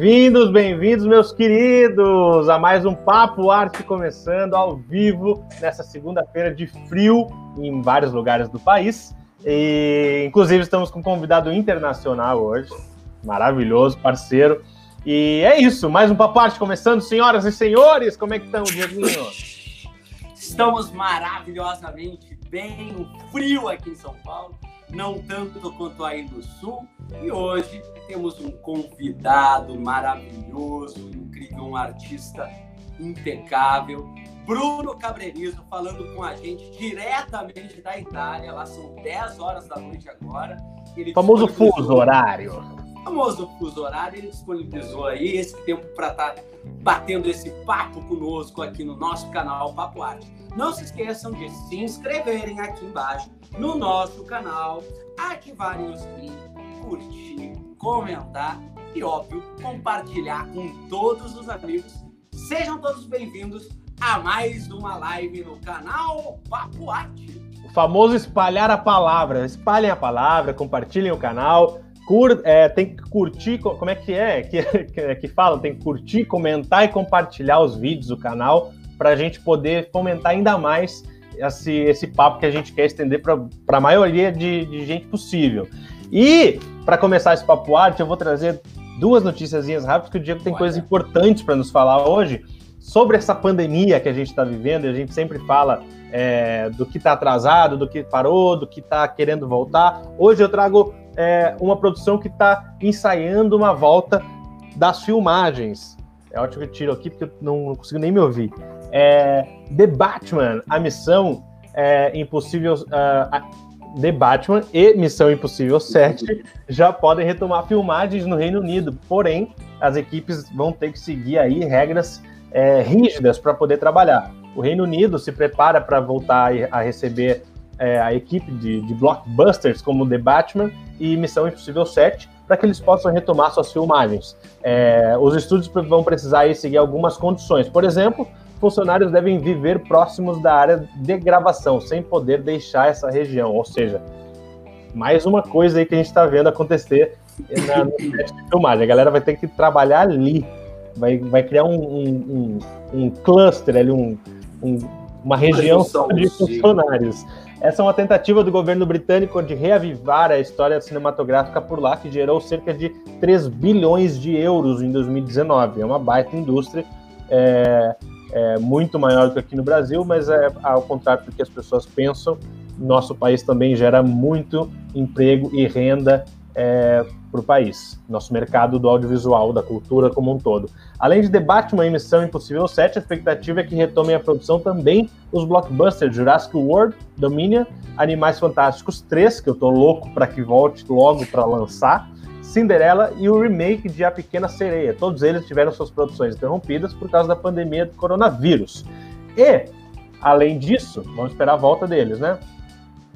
Bem-vindos, bem-vindos, meus queridos, a mais um Papo Arte começando ao vivo nessa segunda-feira de frio em vários lugares do país. E, inclusive, estamos com um convidado internacional hoje, maravilhoso, parceiro. E é isso, mais um Papo Arte começando, senhoras e senhores. Como é que estão, Dieguinho? Estamos maravilhosamente bem, o frio aqui em São Paulo, não tanto quanto aí no sul. E hoje temos um convidado maravilhoso, incrível, um artista impecável. Bruno Cabrerizo falando com a gente diretamente da Itália. Lá são 10 horas da noite agora. Ele famoso fuso horário. Famoso fuso horário. Ele disponibilizou aí esse tempo para estar tá batendo esse papo conosco aqui no nosso canal Papo Arte. Não se esqueçam de se inscreverem aqui embaixo no nosso canal, ativarem o sininho, curtir, comentar e, óbvio, compartilhar com todos os amigos. Sejam todos bem-vindos a mais uma live no canal Papo Arte. O famoso espalhar a palavra. Espalhem a palavra, compartilhem o canal. Cur, é, tem que curtir, como é que é que, que, que fala? Tem que curtir, comentar e compartilhar os vídeos do canal para a gente poder fomentar ainda mais esse, esse papo que a gente quer estender para a maioria de, de gente possível. E, para começar esse papo arte, eu vou trazer duas notícias rápidas, que o Diego tem Olha. coisas importantes para nos falar hoje sobre essa pandemia que a gente está vivendo, e a gente sempre fala é, do que está atrasado, do que parou, do que está querendo voltar. Hoje eu trago é, uma produção que está ensaiando uma volta das filmagens. É ótimo que eu tiro aqui, porque eu não, não consigo nem me ouvir. É, The Batman, a missão é, impossível. Uh, The Batman e Missão Impossível 7 já podem retomar filmagens no Reino Unido, porém as equipes vão ter que seguir aí regras é, rígidas para poder trabalhar. O Reino Unido se prepara para voltar a receber é, a equipe de, de, blockbusters como The Batman e Missão Impossível 7 para que eles possam retomar suas filmagens. É, os estúdios vão precisar aí seguir algumas condições. Por exemplo, funcionários devem viver próximos da área de gravação, sem poder deixar essa região. Ou seja, mais uma coisa aí que a gente está vendo acontecer na, no set de filmagem. A galera vai ter que trabalhar ali, vai, vai criar um, um, um, um cluster ali, um, uma região de funcionários. Essa é uma tentativa do governo britânico de reavivar a história cinematográfica por lá, que gerou cerca de 3 bilhões de euros em 2019. É uma baita indústria. É, é muito maior do que aqui no Brasil, mas é ao contrário do que as pessoas pensam, nosso país também gera muito emprego e renda é, para o país, nosso mercado do audiovisual, da cultura como um todo. Além de debate uma emissão Impossível 7, a expectativa é que retomem a produção também os blockbusters Jurassic World, Dominion, Animais Fantásticos 3, que eu tô louco para que volte logo para lançar, Cinderela e o remake de A Pequena Sereia. Todos eles tiveram suas produções interrompidas por causa da pandemia do coronavírus. E, além disso, vamos esperar a volta deles, né?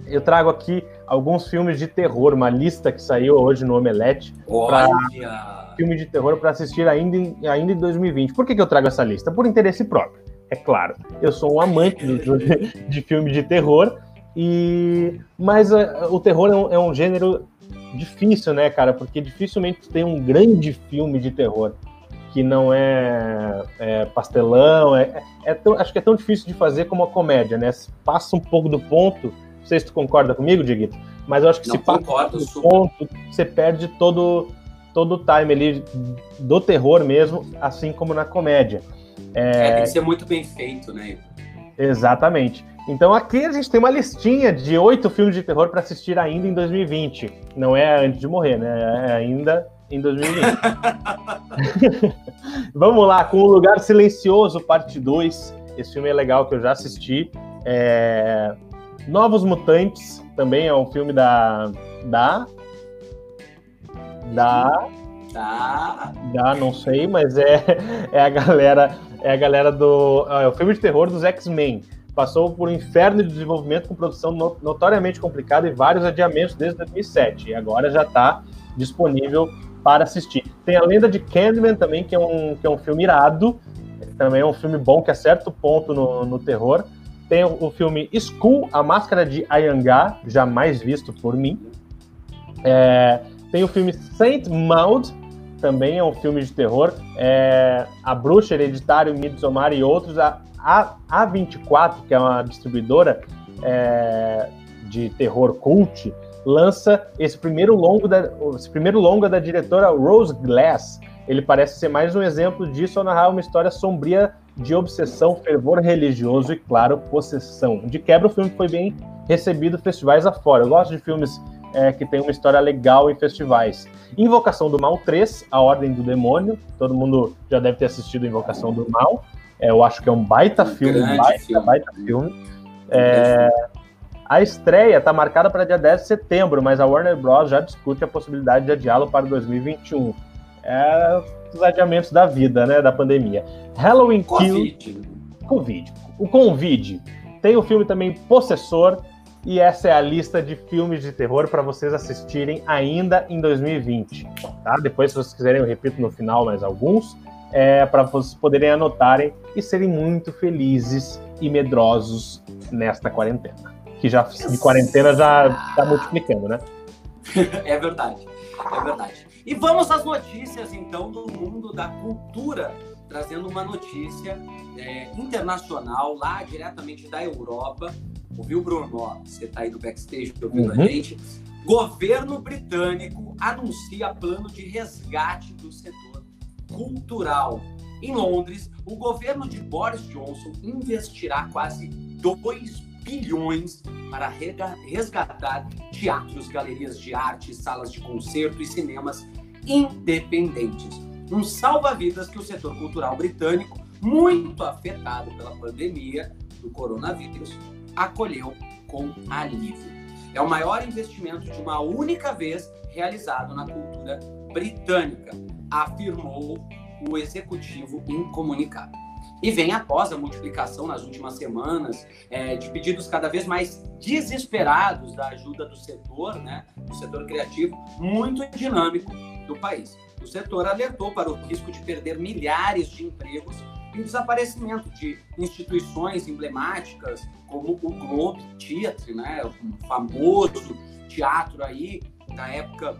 Eu trago aqui alguns filmes de terror, uma lista que saiu hoje no Omelete. Olha! Filme de terror para assistir ainda em, ainda em 2020. Por que, que eu trago essa lista? Por interesse próprio, é claro. Eu sou um amante de, de filme de terror, e mas uh, o terror é um, é um gênero difícil, né, cara? Porque dificilmente tem um grande filme de terror que não é, é pastelão. É, é tão, acho que é tão difícil de fazer como a comédia, né? Passa um pouco do ponto. Não sei se tu concorda comigo, Diguito, mas eu acho que não, se passa do ponto, você perde todo, todo o time ali do terror mesmo, assim como na comédia. É, é tem que ser muito bem feito, né? Exatamente. Então aqui a gente tem uma listinha de oito filmes de terror para assistir ainda em 2020. Não é antes de morrer, né? É ainda em 2020. Vamos lá, com O Lugar Silencioso, parte 2. Esse filme é legal que eu já assisti. É... Novos Mutantes, também é um filme da. Da. Da. Da. Da, não sei, mas é, é a galera é a galera do. É o filme de terror dos X-Men. Passou por um inferno de desenvolvimento com produção notoriamente complicada e vários adiamentos desde 2007. E agora já está disponível para assistir. Tem a Lenda de Candyman também, que é um, que é um filme irado. Também é um filme bom que acerta o ponto no, no terror. Tem o, o filme School, A Máscara de Ayangá, jamais visto por mim. É, tem o filme Saint Maud, também é um filme de terror. É, a Bruxa, Hereditário, Midsommar e outros. A, a, A24, que é uma distribuidora é, de terror cult, lança esse primeiro longo da, esse primeiro longa da diretora Rose Glass. Ele parece ser mais um exemplo disso ao narrar uma história sombria de obsessão, fervor religioso e, claro, possessão. De quebra, o filme foi bem recebido festivais afora. Eu gosto de filmes é, que tem uma história legal em festivais. Invocação do Mal 3, A Ordem do Demônio. Todo mundo já deve ter assistido Invocação do Mal. Eu acho que é um baita um filme, baita, filme. baita filme. É, a estreia está marcada para dia 10 de setembro, mas a Warner Bros. já discute a possibilidade de adiá-lo para 2021. É os adiamentos da vida, né, da pandemia. Halloween Covid. Kill... Covid. O Convide. Tem o filme também Possessor, e essa é a lista de filmes de terror para vocês assistirem ainda em 2020. Tá? Depois, se vocês quiserem, eu repito no final mais alguns, é, para vocês poderem anotarem e serem muito felizes e medrosos nesta quarentena. Que já de quarentena já está multiplicando, né? É verdade, é verdade. E vamos às notícias, então, do mundo da cultura, trazendo uma notícia é, internacional, lá diretamente da Europa, Ouviu, Bruno? Você está aí no backstage ouvindo uhum. a gente. Governo britânico anuncia plano de resgate do setor cultural. Em Londres, o governo de Boris Johnson investirá quase 2 bilhões para resgatar teatros, galerias de arte, salas de concerto e cinemas independentes. Um salva-vidas que o setor cultural britânico, muito afetado pela pandemia do coronavírus, acolheu com alívio. É o maior investimento de uma única vez realizado na cultura britânica, afirmou o executivo em comunicado. E vem após a multiplicação nas últimas semanas é, de pedidos cada vez mais desesperados da ajuda do setor, né, do setor criativo, muito dinâmico do país. O setor alertou para o risco de perder milhares de empregos e o desaparecimento de instituições emblemáticas como o Globe Theatre, né, um famoso teatro aí da época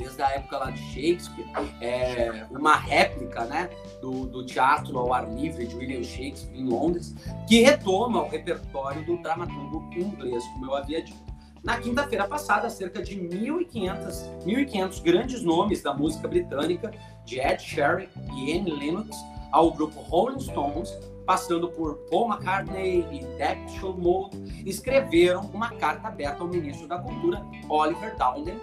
desde a época lá de Shakespeare, é, uma réplica né, do, do, teatro ao ar livre de William Shakespeare em Londres, que retoma o repertório do dramaturgo inglês, como eu havia dito. Na quinta-feira passada, cerca de 1.500, 1.500 grandes nomes da música britânica, de Ed Sheeran e Annie Lennox, ao grupo Rolling Stones, passando por Paul McCartney e Depeche Mode, escreveram uma carta aberta ao ministro da Cultura, Oliver Dowden,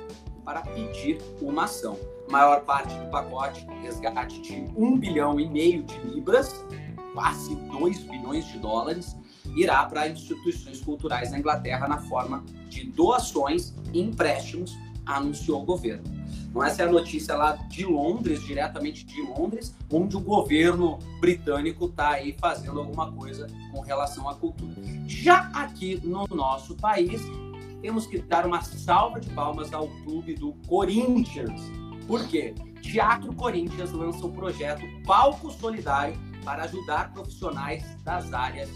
para pedir uma ação. A maior parte do pacote, resgate de 1 bilhão e meio de libras, quase 2 bilhões de dólares, irá para instituições culturais na Inglaterra na forma de doações e empréstimos, anunciou o governo. Então, essa é a notícia lá de Londres, diretamente de Londres, onde o governo britânico está aí fazendo alguma coisa com relação à cultura. Já aqui no nosso país, temos que dar uma salva de palmas ao clube do Corinthians. Por quê? Teatro Corinthians lança o projeto Palco Solidário para ajudar profissionais das áreas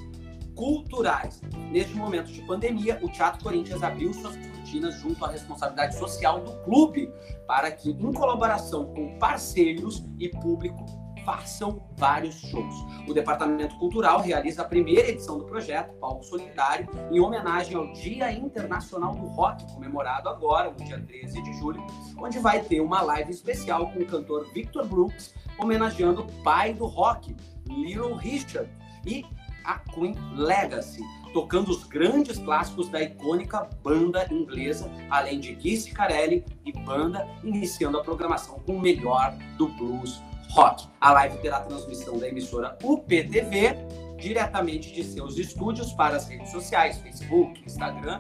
culturais. Neste momento de pandemia, o Teatro Corinthians abriu suas cortinas junto à responsabilidade social do clube para que, em colaboração com parceiros e público, façam vários shows. O Departamento Cultural realiza a primeira edição do projeto, Palco Solidário, em homenagem ao Dia Internacional do Rock, comemorado agora, no dia 13 de julho, onde vai ter uma live especial com o cantor Victor Brooks, homenageando o pai do rock, Little Richard, e a Queen Legacy, tocando os grandes clássicos da icônica banda inglesa, além de Guy Carelli e banda, iniciando a programação com o melhor do blues rock. A live terá transmissão da emissora UPTV, diretamente de seus estúdios para as redes sociais, Facebook, Instagram,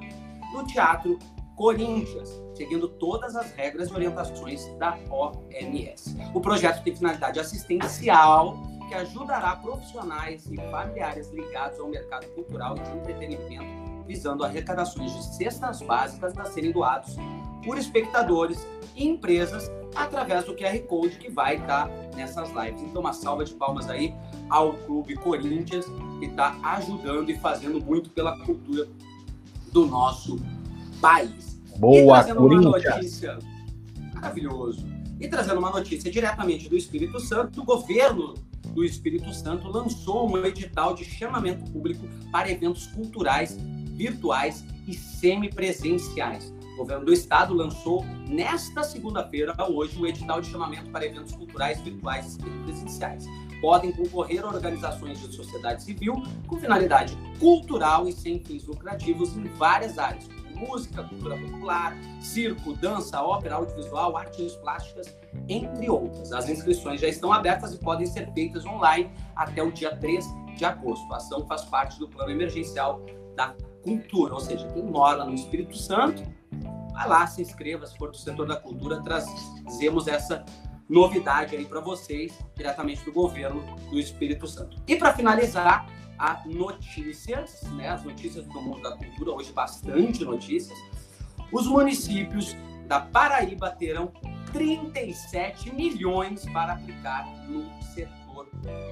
no Teatro Corinthians, seguindo todas as regras e orientações da OMS. O projeto tem finalidade assistencial que ajudará profissionais e familiares ligados ao mercado cultural e de entretenimento, visando arrecadações de cestas básicas a serem doados por espectadores e empresas através do QR Code que vai estar nessas lives. Então, uma salva de palmas aí ao Clube Corinthians, que está ajudando e fazendo muito pela cultura do nosso país. Boa, Corinthians! Notícia, maravilhoso. E trazendo uma notícia diretamente do Espírito Santo, o governo do Espírito Santo lançou um edital de chamamento público para eventos culturais, virtuais e semipresenciais. O governo do estado lançou nesta segunda-feira, hoje, o edital de chamamento para eventos culturais, virtuais e presenciais. Podem concorrer organizações de sociedade civil com finalidade cultural e sem fins lucrativos em várias áreas, música, cultura popular, circo, dança, ópera, audiovisual, artes plásticas, entre outras. As inscrições já estão abertas e podem ser feitas online até o dia 3 de agosto. A ação faz parte do plano emergencial da cultura, ou seja, quem mora no Espírito Santo, vai lá, se inscreva, se for do setor da cultura, trazemos essa novidade aí para vocês, diretamente do governo do Espírito Santo. E para finalizar, a notícias, né, as notícias do mundo da cultura, hoje bastante notícias. Os municípios da Paraíba terão 37 milhões para aplicar no setor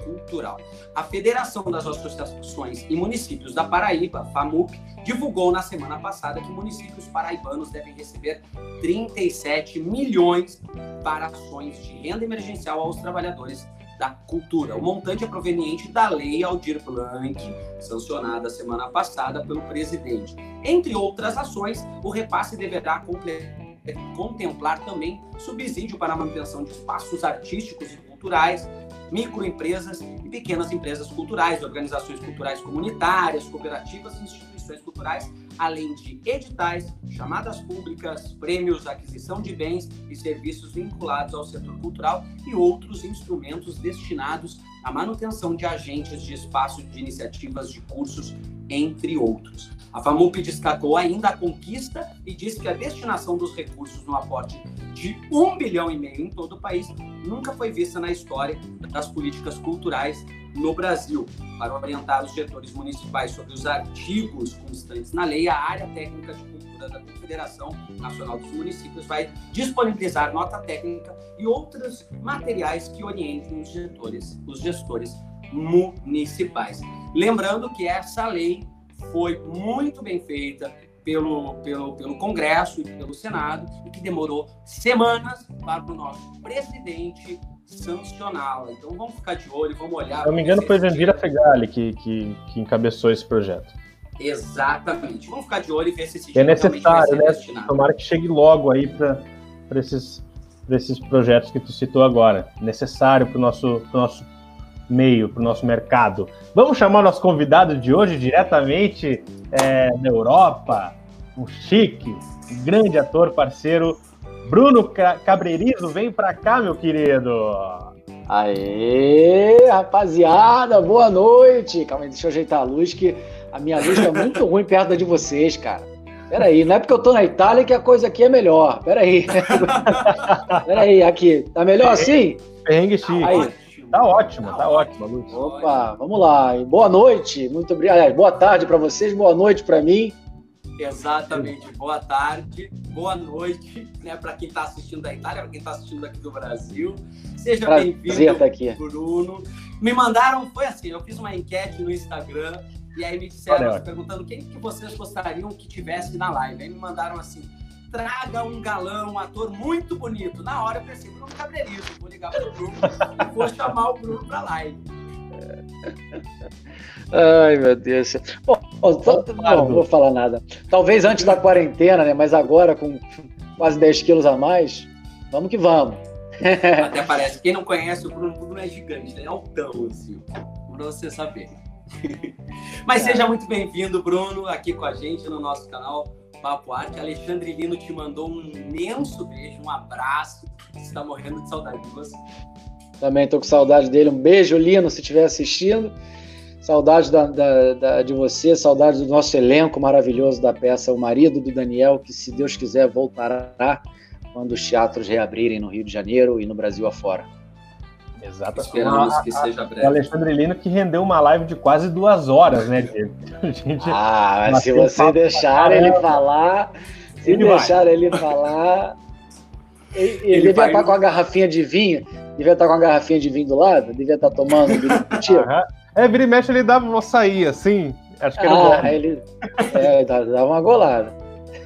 cultural. A Federação das Associações e Municípios da Paraíba, FAMUP, divulgou na semana passada que municípios paraibanos devem receber 37 milhões para ações de renda emergencial aos trabalhadores da cultura. O montante é proveniente da Lei Aldir Blanc, sancionada semana passada pelo presidente. Entre outras ações, o repasse deverá contemplar também subsídio para a manutenção de espaços artísticos e culturais, microempresas e pequenas empresas culturais, organizações culturais comunitárias, cooperativas e instituições culturais, além de editais, chamadas públicas, prêmios, aquisição de bens e serviços vinculados ao setor cultural e outros instrumentos destinados à manutenção de agentes de espaço de iniciativas de cursos, entre outros. A FAMUP destacou ainda a conquista e disse que a destinação dos recursos no aporte de um bilhão e meio em todo o país nunca foi vista na história das políticas culturais no Brasil. Para orientar os gestores municipais sobre os artigos constantes na lei, a área técnica de cultura da Confederação Nacional dos Municípios vai disponibilizar nota técnica e outros materiais que orientem os gestores, os gestores municipais. Lembrando que essa lei foi muito bem feita pelo, pelo, pelo Congresso e pelo Senado e que demorou semanas para o nosso presidente sancioná-la. Então vamos ficar de olho, vamos olhar. Se não me engano, foi Jandira Fegali que, que, que encabeçou esse projeto. Exatamente. Vamos ficar de olho e ver se esse É necessário, né? Destinado. Tomara que chegue logo aí para esses, esses projetos que tu citou agora. Necessário para o nosso, nosso meio, para o nosso mercado. Vamos chamar nosso convidado de hoje diretamente é, da Europa, um chique, um grande ator, parceiro, Bruno Cabreirizo. Vem para cá, meu querido. Aê, rapaziada, boa noite. Calma aí, deixa eu ajeitar a luz, que a minha luz tá muito ruim perto de vocês, cara. Peraí, não é porque eu tô na Itália que a coisa aqui é melhor. Peraí. Peraí, aqui. Tá melhor assim? Perrengue chique. Aí. Tá ótimo, tá, tá ótimo, Lúcio. Opa, vamos lá. Boa noite, muito obrigado. Boa tarde para vocês, boa noite para mim. Exatamente, boa tarde, boa noite, né, para quem está assistindo da Itália, para quem está assistindo aqui do Brasil. Seja bem-vindo, aqui. Bruno. Me mandaram, foi assim, eu fiz uma enquete no Instagram e aí me disseram, Olha, perguntando quem que vocês gostariam que tivesse na live. Aí me mandaram assim, traga um galão, um ator muito bonito. Na hora eu pensei, Bruno Cabreirizo, vou ligar pro Bruno e vou chamar o Bruno pra live. Ai, meu Deus. Bom, não vou falar nada. Talvez antes da quarentena, né? Mas agora, com quase 10 quilos a mais, vamos que vamos. Até parece. Quem não conhece, o Bruno, o Bruno é gigante, é altão, assim, pra você saber. Mas seja muito bem-vindo, Bruno, aqui com a gente no nosso canal Papo Arte. Alexandre Lino te mandou um imenso beijo, um abraço. Está morrendo de saudade de você. Também estou com saudade dele. Um beijo, Lino, se estiver assistindo. Saudade da, da, da, de você, saudade do nosso elenco maravilhoso da peça O Marido do Daniel, que, se Deus quiser, voltará quando os teatros reabrirem no Rio de Janeiro e no Brasil afora. Exato. Esperamos que seja breve. O Alexandre Lino que rendeu uma live de quase duas horas, né, Diego? Gente... Ah, se você deixar ele falar, se ele deixar vai. ele falar, ele, ele, ele devia estar com a garrafinha de vinho, devia estar com a garrafinha de vinho do lado, devia estar tomando tiro. É, vira e mexe, ele dava uma sair assim. Acho que ah, ele é, dava uma golada.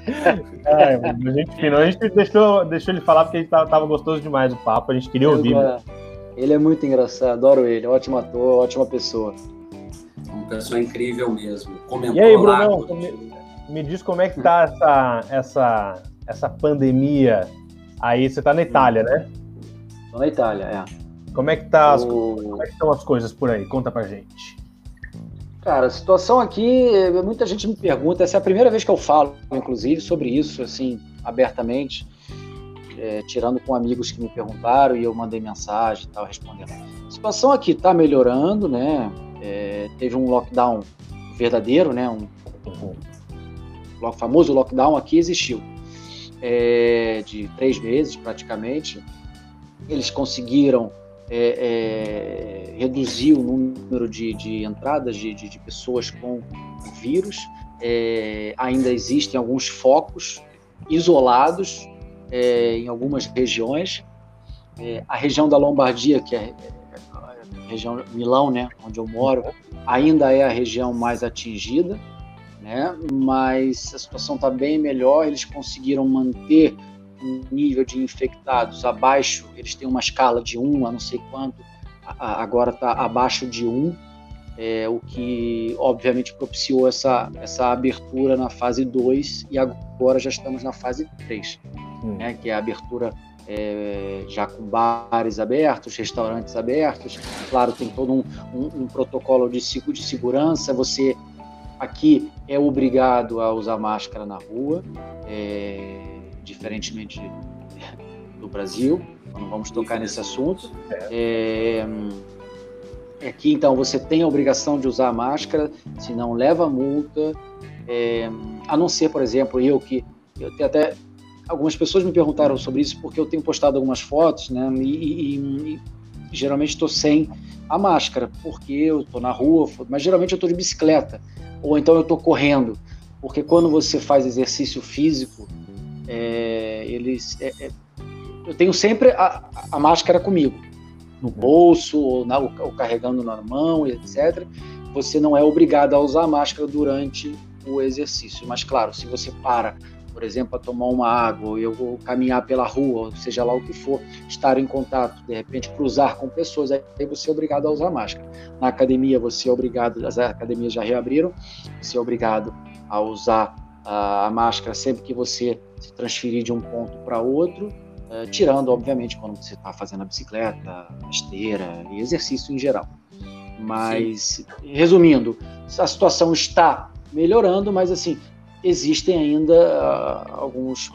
É, a gente, a gente deixou, deixou ele falar porque tava, tava gostoso demais o papo, a gente queria ouvir. Né? Ele é muito engraçado, adoro ele, ótimo ator, ótima pessoa. Uma pessoa incrível mesmo. Comentou e aí, Bruno, me, me, diz como é que tá essa, essa, essa pandemia aí. Você tá na Itália, né? Tô na Itália, é. Como é que tá as, como é que estão as coisas por aí? Conta pra gente. Cara, a situação aqui, muita gente me pergunta, essa é a primeira vez que eu falo, inclusive, sobre isso, assim, abertamente, é, tirando com amigos que me perguntaram e eu mandei mensagem e tal, respondendo. A situação aqui está melhorando, né? É, teve um lockdown verdadeiro, né? Um, um, famoso lockdown aqui existiu, é, de três meses praticamente. Eles conseguiram é, é, reduzir o número de, de entradas de, de, de, pessoas com vírus. É, ainda existem alguns focos isolados é, em algumas regiões. É, a região da Lombardia, que é, a região Milão, né, onde eu moro, ainda é a região mais atingida, né, mas a situação está bem melhor. Eles conseguiram manter nível de infectados abaixo, eles têm uma escala de 1 a não sei quanto, agora está abaixo de 1, é, o que obviamente propiciou essa, essa abertura na fase 2 e agora já estamos na fase 3, hum. né, que é a abertura é, já com bares abertos, restaurantes abertos. Claro, tem todo um, um, um protocolo de, de segurança. Você aqui é obrigado a usar máscara na rua. É, diferentemente do Brasil, não vamos tocar nesse assunto. É, aqui, então, você tem a obrigação de usar a máscara, se não leva multa, é, a não ser, por exemplo, eu que eu até algumas pessoas me perguntaram sobre isso porque eu tenho postado algumas fotos, né? E, e, e geralmente estou sem a máscara porque eu estou na rua, mas geralmente eu estou de bicicleta ou então eu estou correndo, porque quando você faz exercício físico é, eles, é, é, eu tenho sempre a, a, máscara comigo, no bolso, ou, na, ou, carregando na mão, etc. Você não é obrigado a usar a máscara durante o exercício. Mas, claro, se você para, por exemplo, para tomar uma água, ou eu vou caminhar pela rua, seja lá o que for, estar em contato, de repente cruzar com pessoas, aí você é obrigado a usar máscara. Na academia, você é obrigado, as academias já reabriram, você é obrigado a usar a, a máscara sempre que você se transferir de um ponto para outro, uh, tirando, obviamente, quando você está fazendo a bicicleta, a esteira e exercício em geral. Mas, Sim. resumindo, a situação está melhorando, mas assim, existem ainda uh, alguns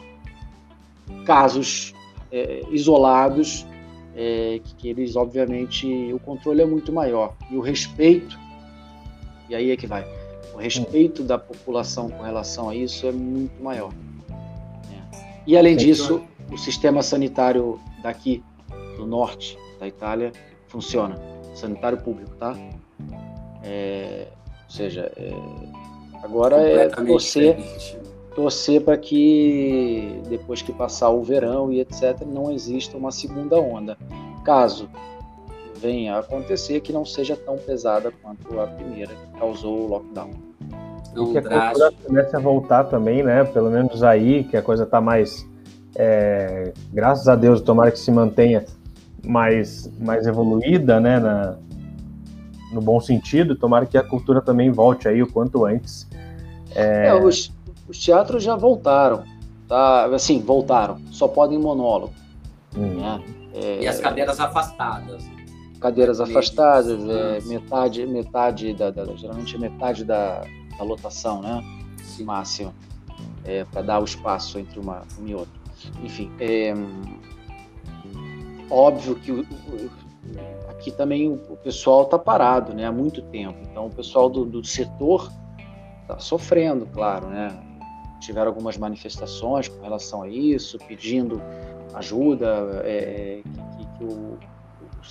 casos é, isolados é, que, que, eles, obviamente, o controle é muito maior e o respeito, e aí é que vai, o respeito da população com relação a isso é muito maior. E além disso, o sistema sanitário daqui do norte da Itália funciona, sanitário público, tá? É, ou seja, é, agora é torcer, torcer para que depois que passar o verão e etc, não exista uma segunda onda. Caso venha a acontecer, que não seja tão pesada quanto a primeira que causou o lockdown e que a cultura comece a voltar também, né? Pelo menos aí, que a coisa está mais. É, graças a Deus, tomara que se mantenha mais, mais evoluída, né? Na, no bom sentido, tomara que a cultura também volte aí o quanto antes. É... É, os, os, teatros já voltaram, tá? Assim, voltaram, só podem monólogo. Hum. Né? e as cadeiras afastadas cadeiras afastadas, é, metade, metade da, da, geralmente metade da, da lotação, né? Sim. Máxima, é, para dar o espaço entre uma, uma e outra. Enfim, é, óbvio que o, aqui também o, pessoal está parado, né? Há muito tempo. Então, o pessoal do, do setor está sofrendo, claro, né? Tiveram algumas manifestações com relação a isso, pedindo ajuda, é, que, que, o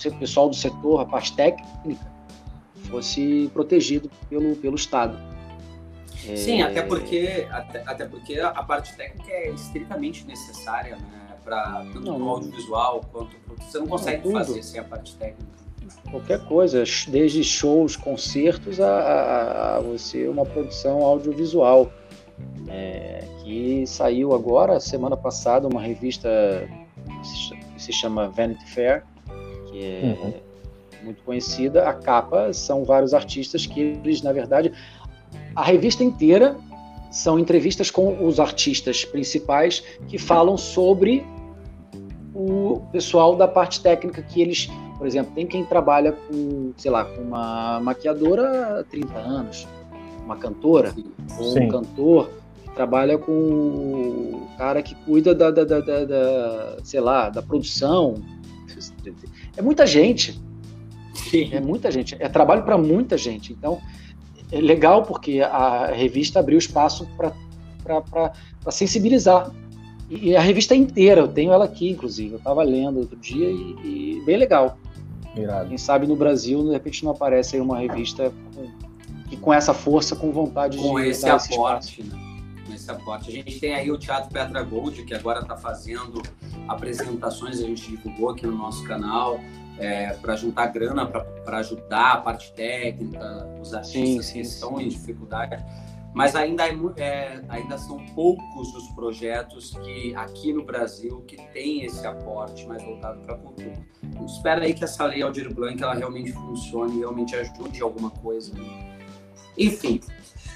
o pessoal do setor, a parte técnica, fosse protegido pelo, pelo Estado. Sim, é... até porque, até, até, porque a parte técnica é estritamente necessária, né? Para tanto não, no audiovisual quanto você não consegue não, fazer sem a parte técnica. Qualquer coisa, desde shows, concertos, a, a, a você uma produção audiovisual. É, que saiu agora, semana passada, uma revista que se chama Vanity Fair, que é uhum. muito conhecida. A capa são vários artistas que eles, na verdade, a revista inteira são entrevistas com os artistas principais que falam sobre o pessoal da parte técnica que eles, por exemplo, tem quem trabalha com, sei lá, com uma maquiadora há 30 anos, uma cantora, ou um cantor que trabalha com o cara que cuida da, da, da, da, da sei lá, da produção. É muita gente. Sim. É muita gente. É trabalho para muita gente. Então, é legal porque a revista abriu espaço para sensibilizar. E a revista inteira, eu tenho ela aqui, inclusive. Eu estava lendo outro dia e, e bem legal. Irado. Quem sabe no Brasil, de repente, não aparece aí uma revista com, com essa força, com vontade com de esse dar aporte, esse né? Com esse aporte. A gente tem aí o Teatro Petra Gold, que agora está fazendo apresentações, a gente divulgou aqui no nosso canal é, para juntar grana para ajudar a parte técnica, os artistas sim, sim, que estão sim. em dificuldade. Mas ainda, é, é, ainda são poucos os projetos que aqui no Brasil que tem esse aporte mais voltado para a cultura. Então, espera aí que essa lei Aldir Blanc ela realmente funcione, realmente ajude alguma coisa. Enfim.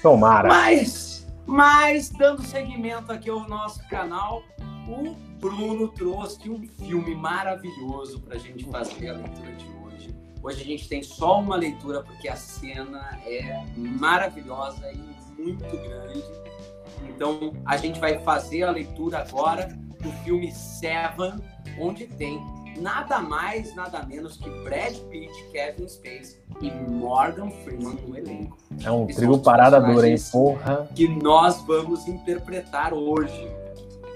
Tomara. Mas, mas dando seguimento aqui ao nosso canal, o Bruno trouxe um filme maravilhoso para a gente fazer a leitura de hoje. Hoje a gente tem só uma leitura porque a cena é maravilhosa e muito grande. Então a gente vai fazer a leitura agora do filme Seven, onde tem nada mais, nada menos que Brad Pitt, Kevin Spacey e Morgan Freeman no elenco. É um trigo parada dura, hein? Porra. Que nós vamos interpretar hoje.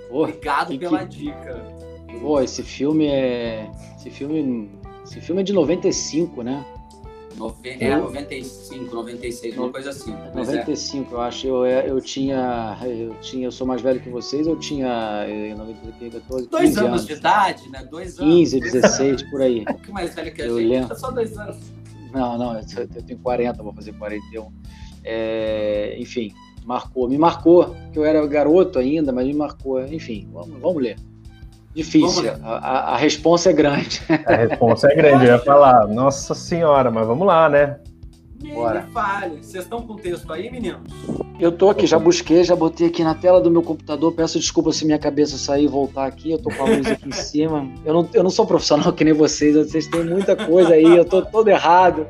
Pô, Obrigado pela que... dica. Pô, esse filme é. Esse filme. Esse filme é de 95, né? Nove... É, 95, 96, uma coisa assim. 95, é. eu acho. Eu, é, eu tinha. Eu tinha. Eu sou mais velho que vocês, eu tinha. 14, dois anos, anos, de idade, né? Dois anos. 15, 16, por aí. Um pouco mais velho que a eu gente. Lembro. Só dois anos. Não, não, eu tenho 40, vou fazer 41. É, enfim, marcou, me marcou, que eu era garoto ainda, mas me marcou. Enfim, vamos, vamos ler. Difícil, vamos a, a, a resposta é grande. A resposta é grande, eu ia falar, nossa senhora, mas vamos lá, né? Bora. Fale. Vocês estão com o texto aí, meninos? Eu tô aqui, já busquei, já botei aqui na tela do meu computador. Peço desculpa se minha cabeça sair e voltar aqui. Eu tô com a luz aqui em cima. Eu não, eu não sou profissional que nem vocês, vocês têm muita coisa aí, eu tô todo errado.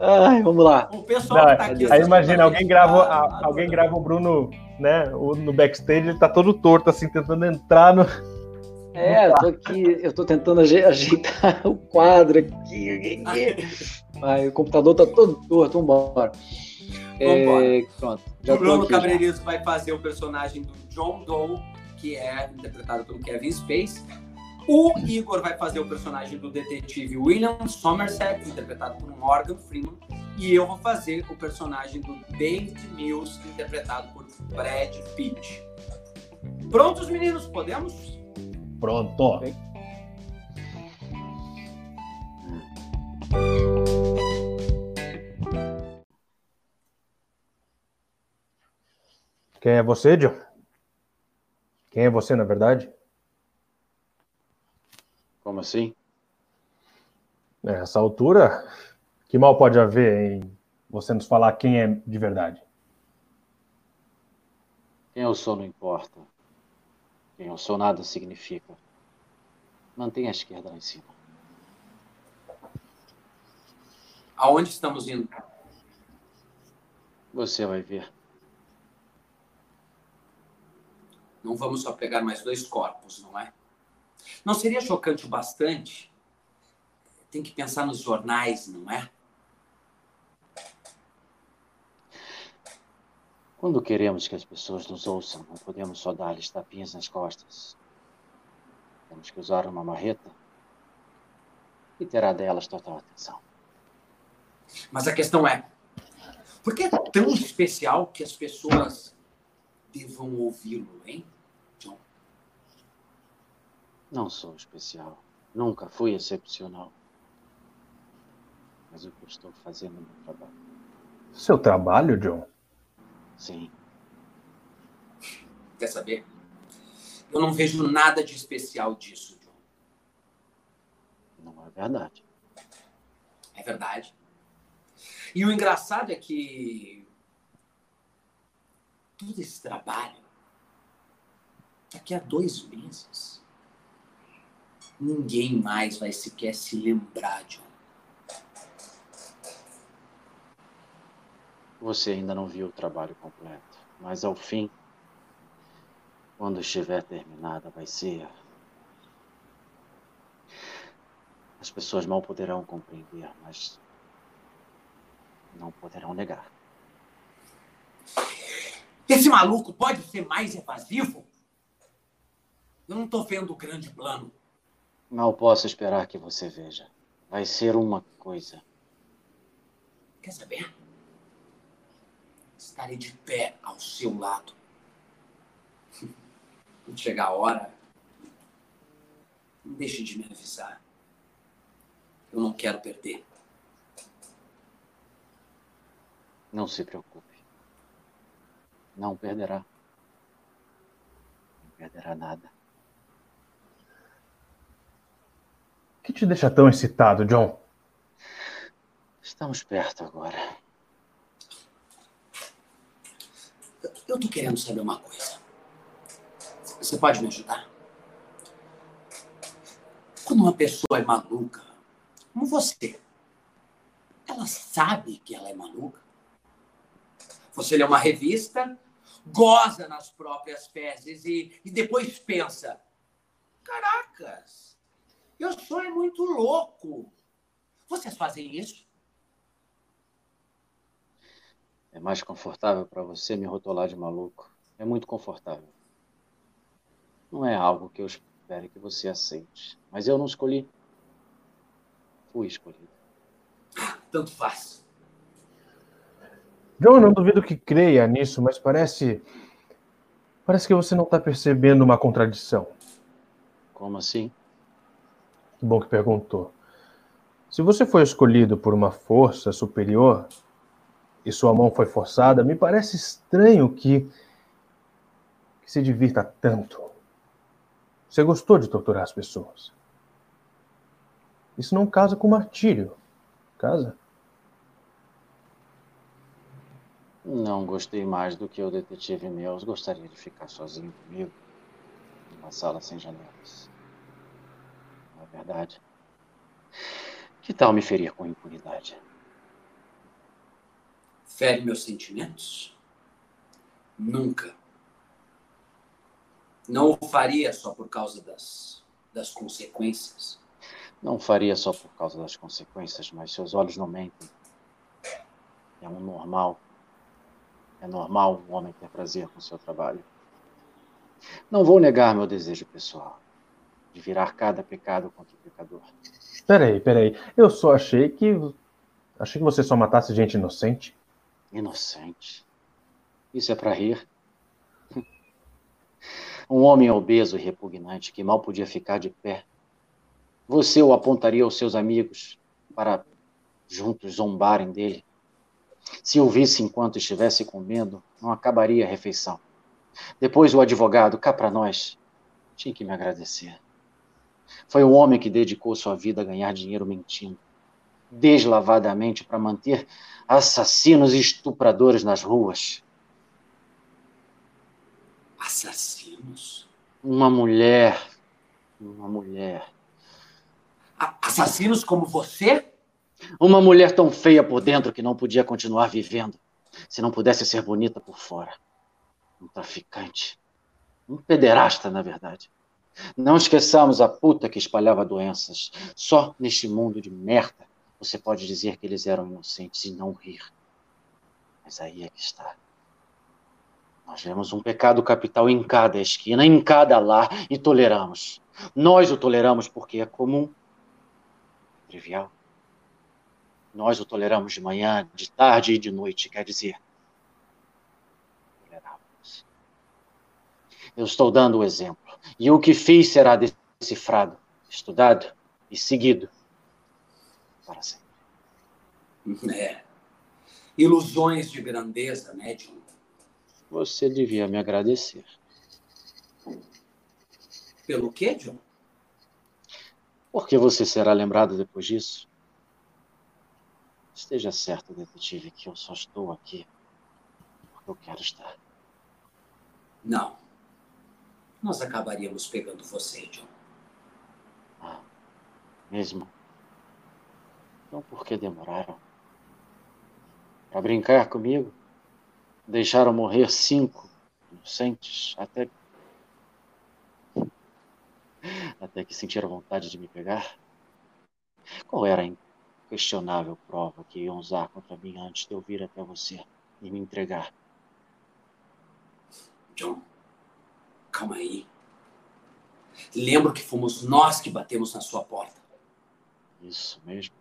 Ai, vamos lá. O pessoal Não, tá aqui. Aí imagina, alguém grava, a, alguém grava o Bruno, né? O, no backstage, ele tá todo torto, assim, tentando entrar no. É, eu tô aqui, eu tô tentando ajeitar o quadro aqui. Ai, o computador tá todo torto, vambora. É, pronto. Já o Bruno Cabreiros vai fazer o personagem do John Doe, que é interpretado pelo Kevin Space. O Igor vai fazer o personagem do detetive William Somerset, interpretado por Morgan Freeman. E eu vou fazer o personagem do David Mills, interpretado por Brad Pitt. Prontos, meninos? Podemos? Pronto. Quem é você, John? Quem é você, na verdade? Como assim? Nessa altura, que mal pode haver em você nos falar quem é de verdade? Quem eu sou não importa. Quem eu sou nada significa. Mantenha a esquerda lá em cima. Aonde estamos indo? Você vai ver. Não vamos só pegar mais dois corpos, não é? Não seria chocante o bastante? Tem que pensar nos jornais, não é? Quando queremos que as pessoas nos ouçam, não podemos só dar-lhes tapinhas nas costas. Temos que usar uma marreta. e terá delas total atenção. Mas a questão é: por que é tão especial que as pessoas devam ouvi-lo, hein? Não sou especial. Nunca fui excepcional. Mas o que eu estou fazendo no meu trabalho. Seu trabalho, John? Sim. Quer saber? Eu não vejo nada de especial disso, John. Não é verdade. É verdade. E o engraçado é que todo esse trabalho, daqui a dois meses, ninguém mais vai sequer se lembrar, John. Você ainda não viu o trabalho completo, mas ao fim, quando estiver terminada, vai ser. As pessoas mal poderão compreender, mas não poderão negar. Esse maluco pode ser mais evasivo? Eu não estou vendo o grande plano. Mal posso esperar que você veja. Vai ser uma coisa. Quer saber? Estarei de pé ao seu lado. Quando chegar a hora, não deixe de me avisar. Eu não quero perder. Não se preocupe. Não perderá. Não perderá nada. O que te deixa tão excitado, John? Estamos perto agora. Eu tô querendo saber uma coisa. Você pode me ajudar? Quando uma pessoa é maluca, como você, ela sabe que ela é maluca? Você lê uma revista, goza nas próprias fezes e, e depois pensa: caracas, eu sou é muito louco. Vocês fazem isso? É mais confortável para você me rotular de maluco. É muito confortável. Não é algo que eu espere que você aceite. Mas eu não escolhi. Fui escolhido. Tanto faz. John, não duvido que creia nisso, mas parece. Parece que você não está percebendo uma contradição. Como assim? Bom que perguntou. Se você foi escolhido por uma força superior e sua mão foi forçada, me parece estranho que, que se divirta tanto. Você gostou de torturar as pessoas. Isso não casa com martírio. Casa? Não gostei mais do que o detetive Mills gostaria de ficar sozinho comigo numa sala sem janelas. É verdade? Que tal me ferir com impunidade? Fere meus sentimentos? Nunca. Não o faria só por causa das, das consequências. Não faria só por causa das consequências, mas seus olhos não mentem. É um normal é normal um homem ter prazer com seu trabalho. Não vou negar meu desejo pessoal de virar cada pecado contra o pecador. Peraí, peraí. Eu só achei que. Achei que você só matasse gente inocente. Inocente? Isso é para rir? Um homem obeso e repugnante que mal podia ficar de pé. Você o apontaria aos seus amigos para juntos zombarem dele? Se o visse enquanto estivesse comendo, não acabaria a refeição. Depois o advogado, cá para nós, tinha que me agradecer. Foi o homem que dedicou sua vida a ganhar dinheiro mentindo, deslavadamente para manter assassinos e estupradores nas ruas. Assassinos? Uma mulher. Uma mulher. A assassinos como você? Uma mulher tão feia por dentro que não podia continuar vivendo se não pudesse ser bonita por fora. Um traficante. Um pederasta, na verdade. Não esqueçamos a puta que espalhava doenças. Só neste mundo de merda você pode dizer que eles eram inocentes e não rir. Mas aí é que está. Nós vemos um pecado capital em cada esquina, em cada lar, e toleramos. Nós o toleramos porque é comum trivial. Nós o toleramos de manhã, de tarde e de noite, quer dizer. Tolerávamos. Eu estou dando o exemplo. E o que fiz será decifrado, estudado e seguido para sempre. É. Ilusões de grandeza, né, John? Você devia me agradecer. Pelo quê, John? Porque você será lembrado depois disso. Esteja certo, detetive, que eu só estou aqui porque eu quero estar. Não. Nós acabaríamos pegando você, John. Ah, mesmo? Então por que demoraram? Para brincar comigo? Deixaram morrer cinco inocentes até até que sentiram vontade de me pegar? Qual era a inquestionável prova que iam usar contra mim antes de eu vir até você e me entregar? John, calma aí. Lembro que fomos nós que batemos na sua porta. Isso mesmo.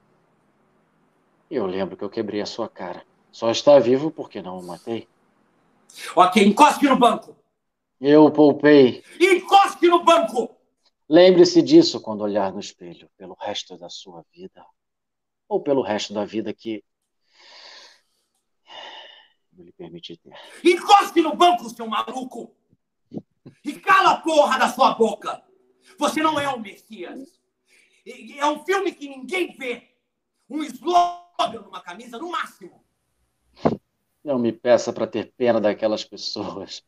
Eu lembro que eu quebrei a sua cara. Só está vivo porque não o matei. Ok, encoste no banco. Eu poupei. Encoste no banco! Lembre-se disso quando olhar no espelho, pelo resto da sua vida. Ou pelo resto da vida que. Eu lhe permiti ter. Encoste no banco, seu maluco! E cala a porra da sua boca! Você não é o Messias. E- É um filme que ninguém vê. Um slogan numa camisa, no máximo. Não me peça para ter pena daquelas pessoas.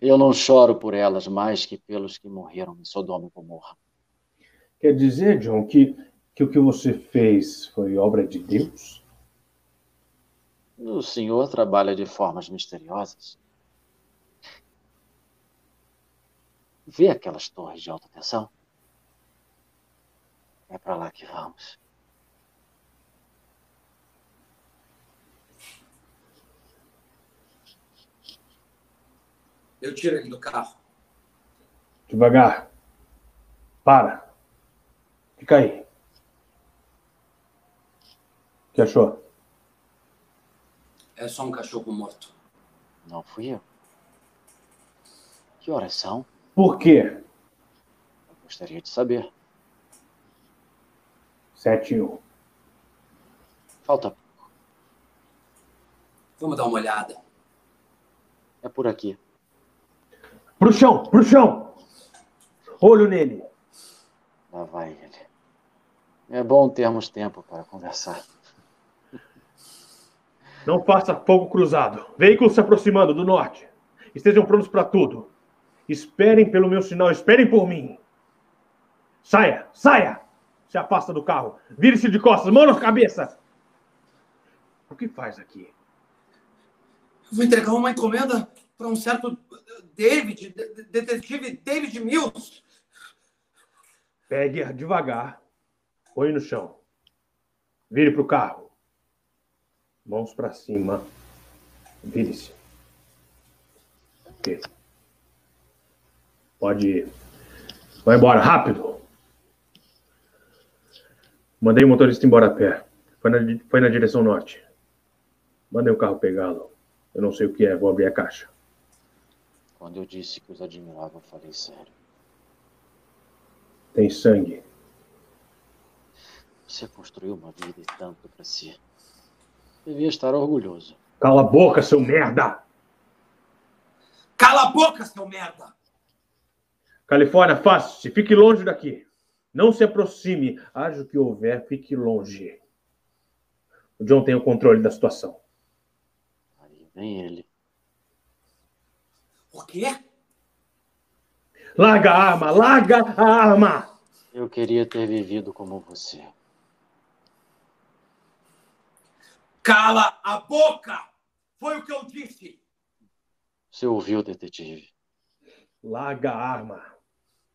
Eu não choro por elas mais que pelos que morreram em Sodoma e Gomorra. Quer dizer, John, que, que o que você fez foi obra de Deus? O senhor trabalha de formas misteriosas. Vê aquelas torres de alta tensão? É para lá que vamos. Eu tiro ele do carro. Devagar. Para. Fica aí. O que achou? É só um cachorro morto. Não fui eu. Que horas são? Por quê? Eu gostaria de saber. Sete e um. Falta. Vamos dar uma olhada. É por aqui. Pro chão, pro chão! Olho nele. Lá vai ele. É bom termos tempo para conversar. Não faça fogo cruzado. Veículo se aproximando do norte. Estejam prontos para tudo. Esperem pelo meu sinal, esperem por mim. Saia, saia! Se afasta do carro. Vire-se de costas, mão na cabeça. O que faz aqui? Eu vou entregar uma encomenda para um certo David, de- de- detetive David Mills. Pegue devagar. Põe no chão. Vire pro carro. Mãos para cima. Vire-se. Ok. Pode ir. Vai embora, rápido. Mandei o motorista embora a pé. Foi na, foi na direção norte. Mandei o carro pegá-lo. Eu não sei o que é, vou abrir a caixa. Quando eu disse que os admirava, eu falei sério. Tem sangue. Você construiu uma vida e tanto para si. Devia estar orgulhoso. Cala a boca, seu merda! Cala a boca, seu merda! Califórnia, faça-se. Fique longe daqui. Não se aproxime. Haja o que houver, fique longe. O John tem o controle da situação. Aí vem ele. O quê? Larga a arma! Larga a arma! Eu queria ter vivido como você. Cala a boca! Foi o que eu disse! Você ouviu, detetive? Larga a arma!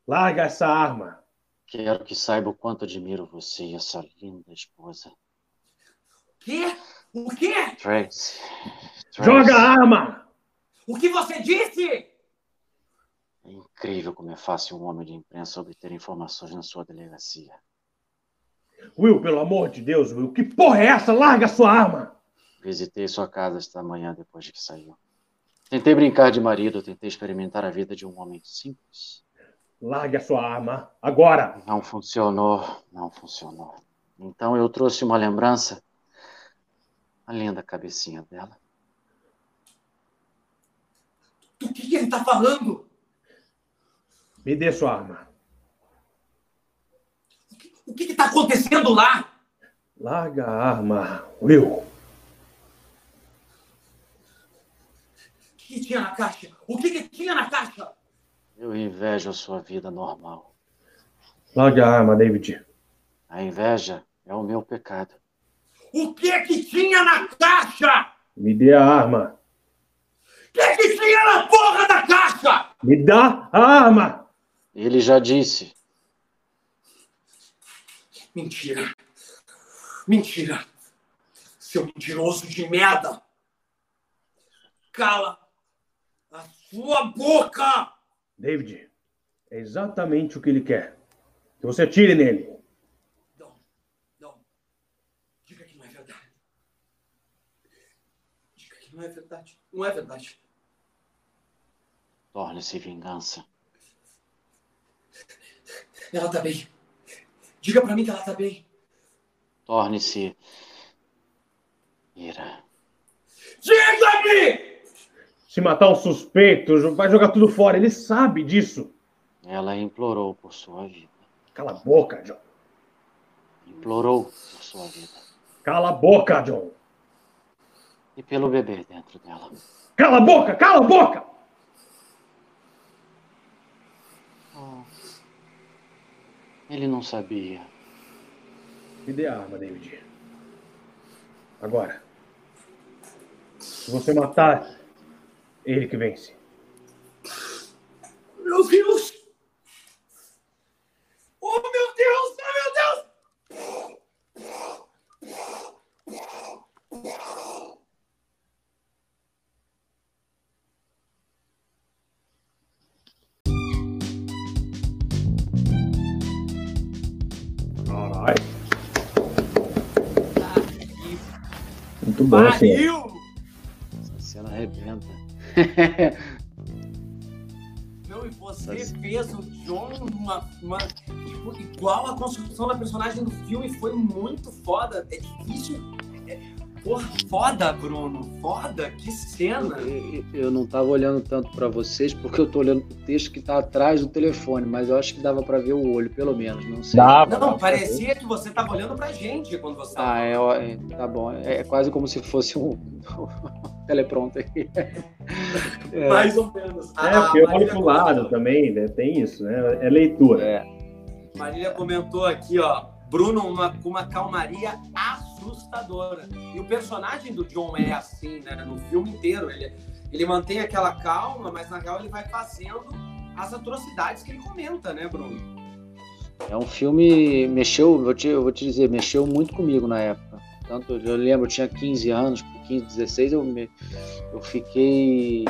Larga essa arma! Quero que saiba o quanto admiro você e essa linda esposa. Quê? O quê? Tracy. Tracy. Joga a arma! O que você disse? É incrível como é fácil um homem de imprensa obter informações na sua delegacia. Will, pelo amor de Deus, Will, que porra é essa? Larga a sua arma! Visitei sua casa esta manhã depois de que saiu. Tentei brincar de marido, tentei experimentar a vida de um homem simples. Largue a sua arma, agora! Não funcionou, não funcionou. Então eu trouxe uma lembrança, a linda cabecinha dela. Do que, que ele está falando? Me dê sua arma. O que está acontecendo lá? Larga a arma, Will. O que tinha na caixa? O que, que tinha na caixa? Eu invejo a sua vida normal. Larga a arma, David. A inveja é o meu pecado. O que que tinha na caixa? Me dê a arma. O que que tinha na porra da caixa? Me dá a arma! Ele já disse. Mentira. Mentira. Seu mentiroso de merda. Cala a sua boca! David, é exatamente o que ele quer. Que você atire nele. Não, não. Diga que não é verdade. Diga que não é verdade. Não é verdade. Torne-se vingança. Ela tá bem. Diga pra mim que ela tá bem. Torne-se ira. Diga-me! Se matar um suspeito, vai jogar tudo fora. Ele sabe disso. Ela implorou por sua vida. Cala a boca, John. Implorou por sua vida. Cala a boca, John. E pelo bebê dentro dela. Cala a boca, cala a boca! Oh. Ele não sabia. Me dê a arma, David. Agora. Se você matar, ele que vence. Meu Deus! Oh, meu Deus! Oh, meu Deus! Caralho. Muito bom, assim. Pariu! Não, e você fez o John uma, uma- tipo, igual a construção da personagem do filme foi muito foda. É difícil. É, porra, foda, Bruno. Foda, que cena. Eu- Eu não estava olhando tanto para vocês porque eu estou olhando o texto que está atrás do telefone, mas eu acho que dava para ver o olho, pelo menos, não sei. Dava, Não, dava parecia que você tava olhando pra gente quando você tava. Ah, é, é, tá bom. É, quase como se fosse um teleprompter aqui. É, Mais ou menos. É, A- porque eu olho pro lado também, né? Tem isso, né? É leitura. é. Marília comentou aqui, ó. Bruno uma, com uma calmaria assustadora. E o personagem do John é assim, né? No filme inteiro. Ele, ele mantém aquela calma, mas na real ele vai fazendo as atrocidades que ele comenta, né, Bruno? É um filme, mexeu, vou te, eu vou te dizer, mexeu muito comigo na época. Tanto, eu lembro, eu tinha 15 anos, 15, 16, eu, me, eu fiquei...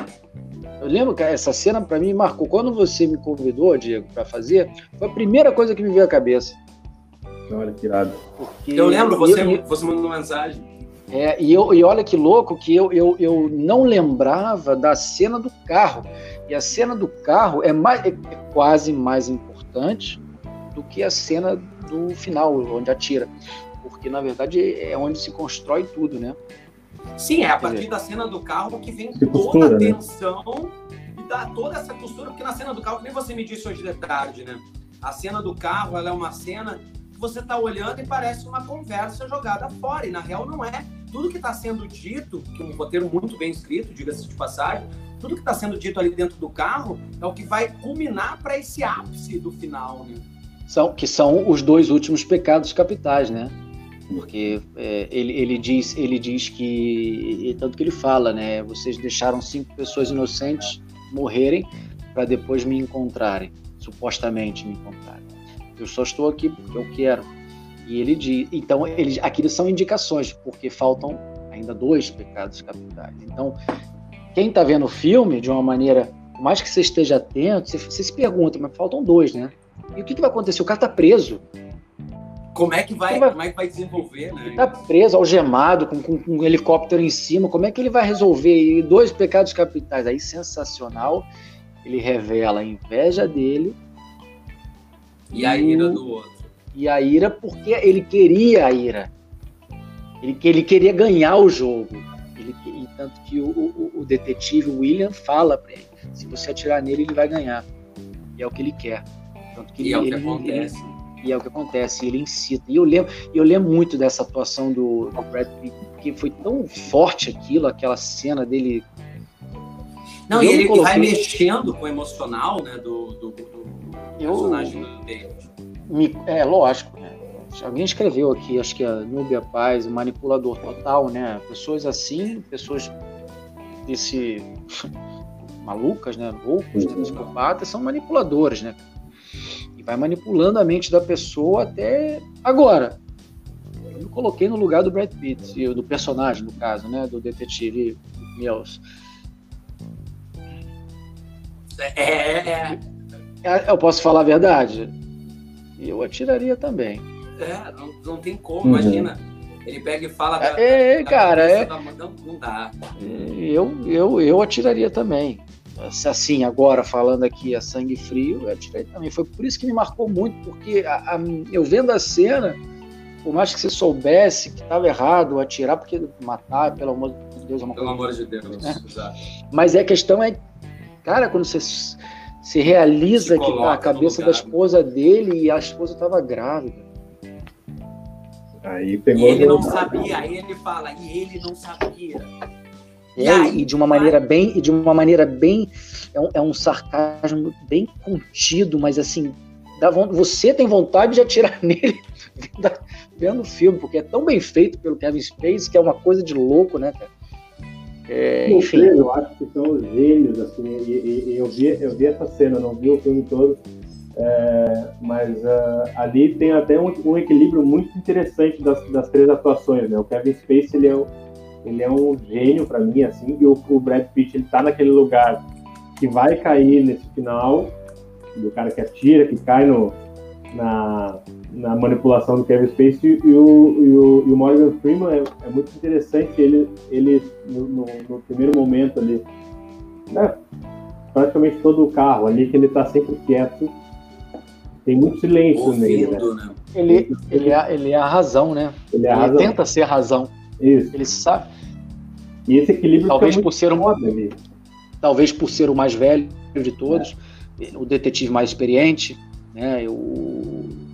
Eu lembro que essa cena para mim marcou. Quando você me convidou, Diego, para fazer, foi a primeira coisa que me veio à cabeça. Olha que irado. Porque Eu lembro, você, e- você mandou uma mensagem. É, e, eu, e olha que louco que eu, eu, eu não lembrava da cena do carro. E a cena do carro é, mais, é, é quase mais importante do que a cena do final, onde atira. Porque, na verdade, é onde se constrói tudo, né? Sim, é a partir da cena do carro que vem toda costura, a né? tensão e dá toda essa costura, porque na cena do carro, que nem você me disse hoje de tarde, né? A cena do carro, ela é uma cena você tá olhando e parece uma conversa jogada fora, e na real não é. Tudo que está sendo dito, que é um roteiro muito bem escrito, diga-se de passagem, tudo que está sendo dito ali dentro do carro é o que vai culminar para esse ápice do final, né? São, que são os dois últimos pecados capitais, né? Porque é, ele, ele, diz, ele diz que, tanto que ele fala, né? Vocês deixaram cinco pessoas inocentes morrerem para depois me encontrarem, supostamente me encontrarem. Eu só estou aqui porque eu quero. E ele diz, então, ele, aquilo são indicações, porque faltam ainda dois pecados capitais. Então, quem está vendo o filme de uma maneira, por mais que você esteja atento, você, você se pergunta, mas faltam dois, né? E o que, que vai acontecer? O cara está preso. como é que vai, vai, como é que vai desenvolver, né? Tá preso, algemado, com, com, com, um helicóptero em cima. Como é que ele vai resolver? E dois pecados capitais aí, sensacional. Ele revela a inveja dele. E a ira do outro. E a ira porque ele queria a ira. Ele, ele queria ganhar o jogo. Ele, e tanto que o, o, o detetive William fala para ele: se você atirar nele, ele vai ganhar. E é o que ele quer. Tanto que e ele, é o que acontece. Ele, e é o que acontece, ele incita. E eu lembro, eu lembro muito dessa atuação do, do Brad Pitt, porque foi tão forte aquilo, aquela cena dele. Não, eu e ele coloquei... vai mexendo com o emocional né, do, do, do personagem eu... do David. É, lógico. Né? Alguém escreveu aqui, acho que a Núbia Paz, o manipulador total, né? Pessoas assim, pessoas desse malucas, né? Loucos, né? psicopatas, são manipuladores, né? vai manipulando a mente da pessoa até agora. Eu me coloquei no lugar do Brad Pitt, do personagem, no caso, né, do detetive Mills. É, é, é. É, Eu posso falar a verdade? Eu atiraria também. É, não, não tem como, uhum. imagina. Ele pega e fala. Da, é, da, cara, é. Da, não dá. Eu, eu, eu atiraria também assim, agora falando aqui a sangue frio, eu atirei também. Foi por isso que me marcou muito, porque a, a, eu vendo a cena, por mais que você soubesse que estava errado atirar, porque matar, pelo amor de Deus, é uma pelo coisa. Amor de Deus, né? Mas é a questão é, cara, quando você se realiza se que tá a cabeça da esposa dele e a esposa estava grávida. Aí pegou. E ele não sabia, aí ele fala, e ele não sabia. É, e de uma maneira bem, e de uma maneira bem, é um, é um sarcasmo bem contido, mas assim, dá, você tem vontade de atirar nele vendo o filme, porque é tão bem feito pelo Kevin Spacey que é uma coisa de louco, né, cara? É, enfim. Eu acho que são os gênios, assim, e, e, eu, vi, eu vi essa cena, não vi o filme todo, é, mas uh, ali tem até um, um, equilíbrio muito interessante das, das três atuações, né? O Kevin Spacey, ele é o ele é um gênio para mim, assim, e o, o, Brad Pitt, ele tá naquele lugar que vai cair nesse final, do cara que atira, que cai no, na, na manipulação do Kevin Spacey, e o, e o, e o Morgan Freeman é, é, muito interessante, ele, ele no, no, no primeiro momento ali, né, praticamente todo o carro ali, que ele tá sempre quieto, tem muito silêncio Ouvindo, nele, né? né? Ele, ele, é, ele é a razão, né? Ele, é a razão. tenta ser a razão. Isso. Ele sabe. E esse equilíbrio talvez por ser um, ali. talvez por ser o mais velho de todos, é. o detetive mais experiente, né? O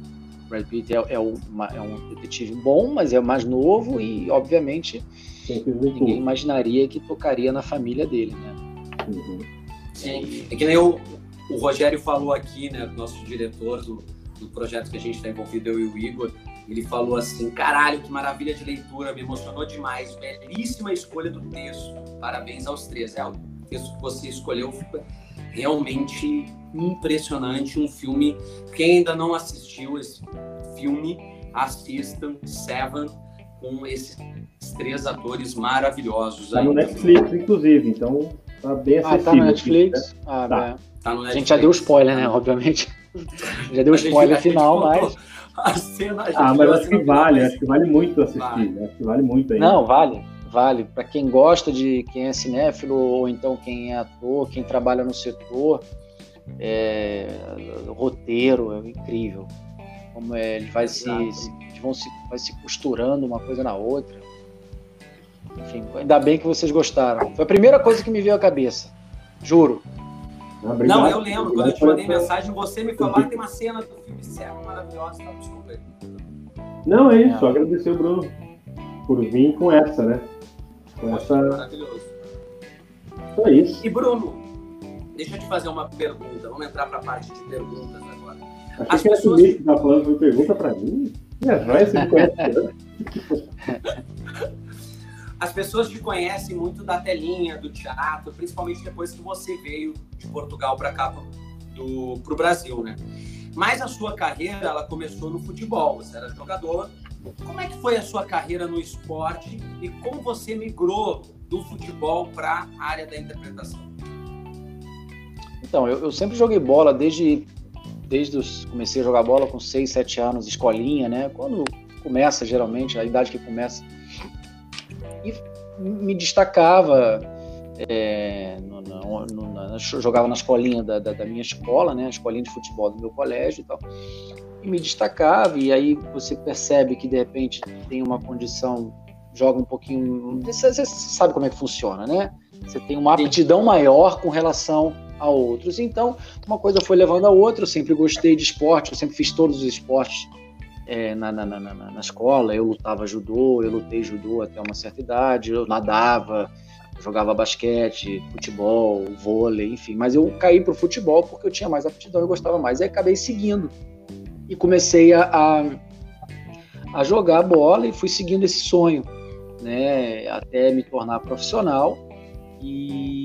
Brad Pitt é, é, uma, é, um detetive bom, mas é mais novo e, obviamente, ninguém imaginaria que tocaria na família dele, né? Uhum. Sim. É que nem o, o Rogério falou aqui, né? Nosso diretor do, do projeto que a gente está envolvido, eu e o Igor ele falou assim: caralho, que maravilha de leitura, me emocionou demais. Belíssima escolha do texto. Parabéns aos três. É, o texto que você escolheu realmente impressionante. Um filme. Quem ainda não assistiu esse filme, assistam Seven com esses três atores maravilhosos. Tá no Netflix, inclusive, então tá bem acessível. Ah, tá no Netflix? Né? Ah, tá. tá no Netflix. A gente já deu spoiler, né? Obviamente. Já deu spoiler final, mas a cena. A ah, mas acho que vale, acho que vale muito assistir. Vale. Acho que vale muito ainda. Não, vale, vale. Para quem gosta de quem é cinéfilo, ou então quem é ator, quem trabalha no setor, é, o roteiro é incrível. Como é, ele vai se, se, vão se, vai se costurando uma coisa na outra. Enfim, ainda bem que vocês gostaram. Foi a primeira coisa que me veio à cabeça. Juro. Obrigado. Não, eu lembro, quando eu te mandei mensagem, você me falou, ah, tem uma cena do filme Serra maravilhosa, tá? Desculpa aí. Não, é isso, só agradecer o Bruno por vir com essa, né? Com essa... Maravilhoso. Só isso. E Bruno, deixa eu te fazer uma pergunta, vamos entrar para a parte de perguntas agora. Achei As que pessoas... que tá falando uma pergunta para mim? É, vai, você me conhece? As pessoas te conhecem muito da telinha, do teatro, principalmente depois que você veio de Portugal para cá, para o Brasil, né? Mas a sua carreira, ela começou no futebol, você era jogador. Como é que foi a sua carreira no esporte e como você migrou do futebol para a área da interpretação? Então, eu, eu, sempre joguei bola desde desde os comecei a jogar bola com 6, 7 anos, escolinha, né? Quando começa geralmente, a idade que começa. E me destacava é, no, no, no, na, jogava na escolinha da, da, da, minha escola, né, a escolinha de futebol do meu colégio e tal, e me destacava, e aí você percebe que de repente tem uma condição, joga um pouquinho, você, você sabe como é que funciona, né? Você tem uma aptidão maior com relação a outros. Então, uma coisa foi levando a outra. Eu sempre gostei de esporte, eu sempre fiz todos os esportes é, na, na, na, na, escola. Eu lutava judô, eu lutei judô até uma certa idade, eu nadava, jogava basquete, futebol, vôlei, enfim. Mas eu caí para o futebol porque eu tinha mais aptidão, eu gostava mais. Aí acabei seguindo e comecei a, a, a jogar bola e fui seguindo esse sonho, né, até me tornar profissional. E, e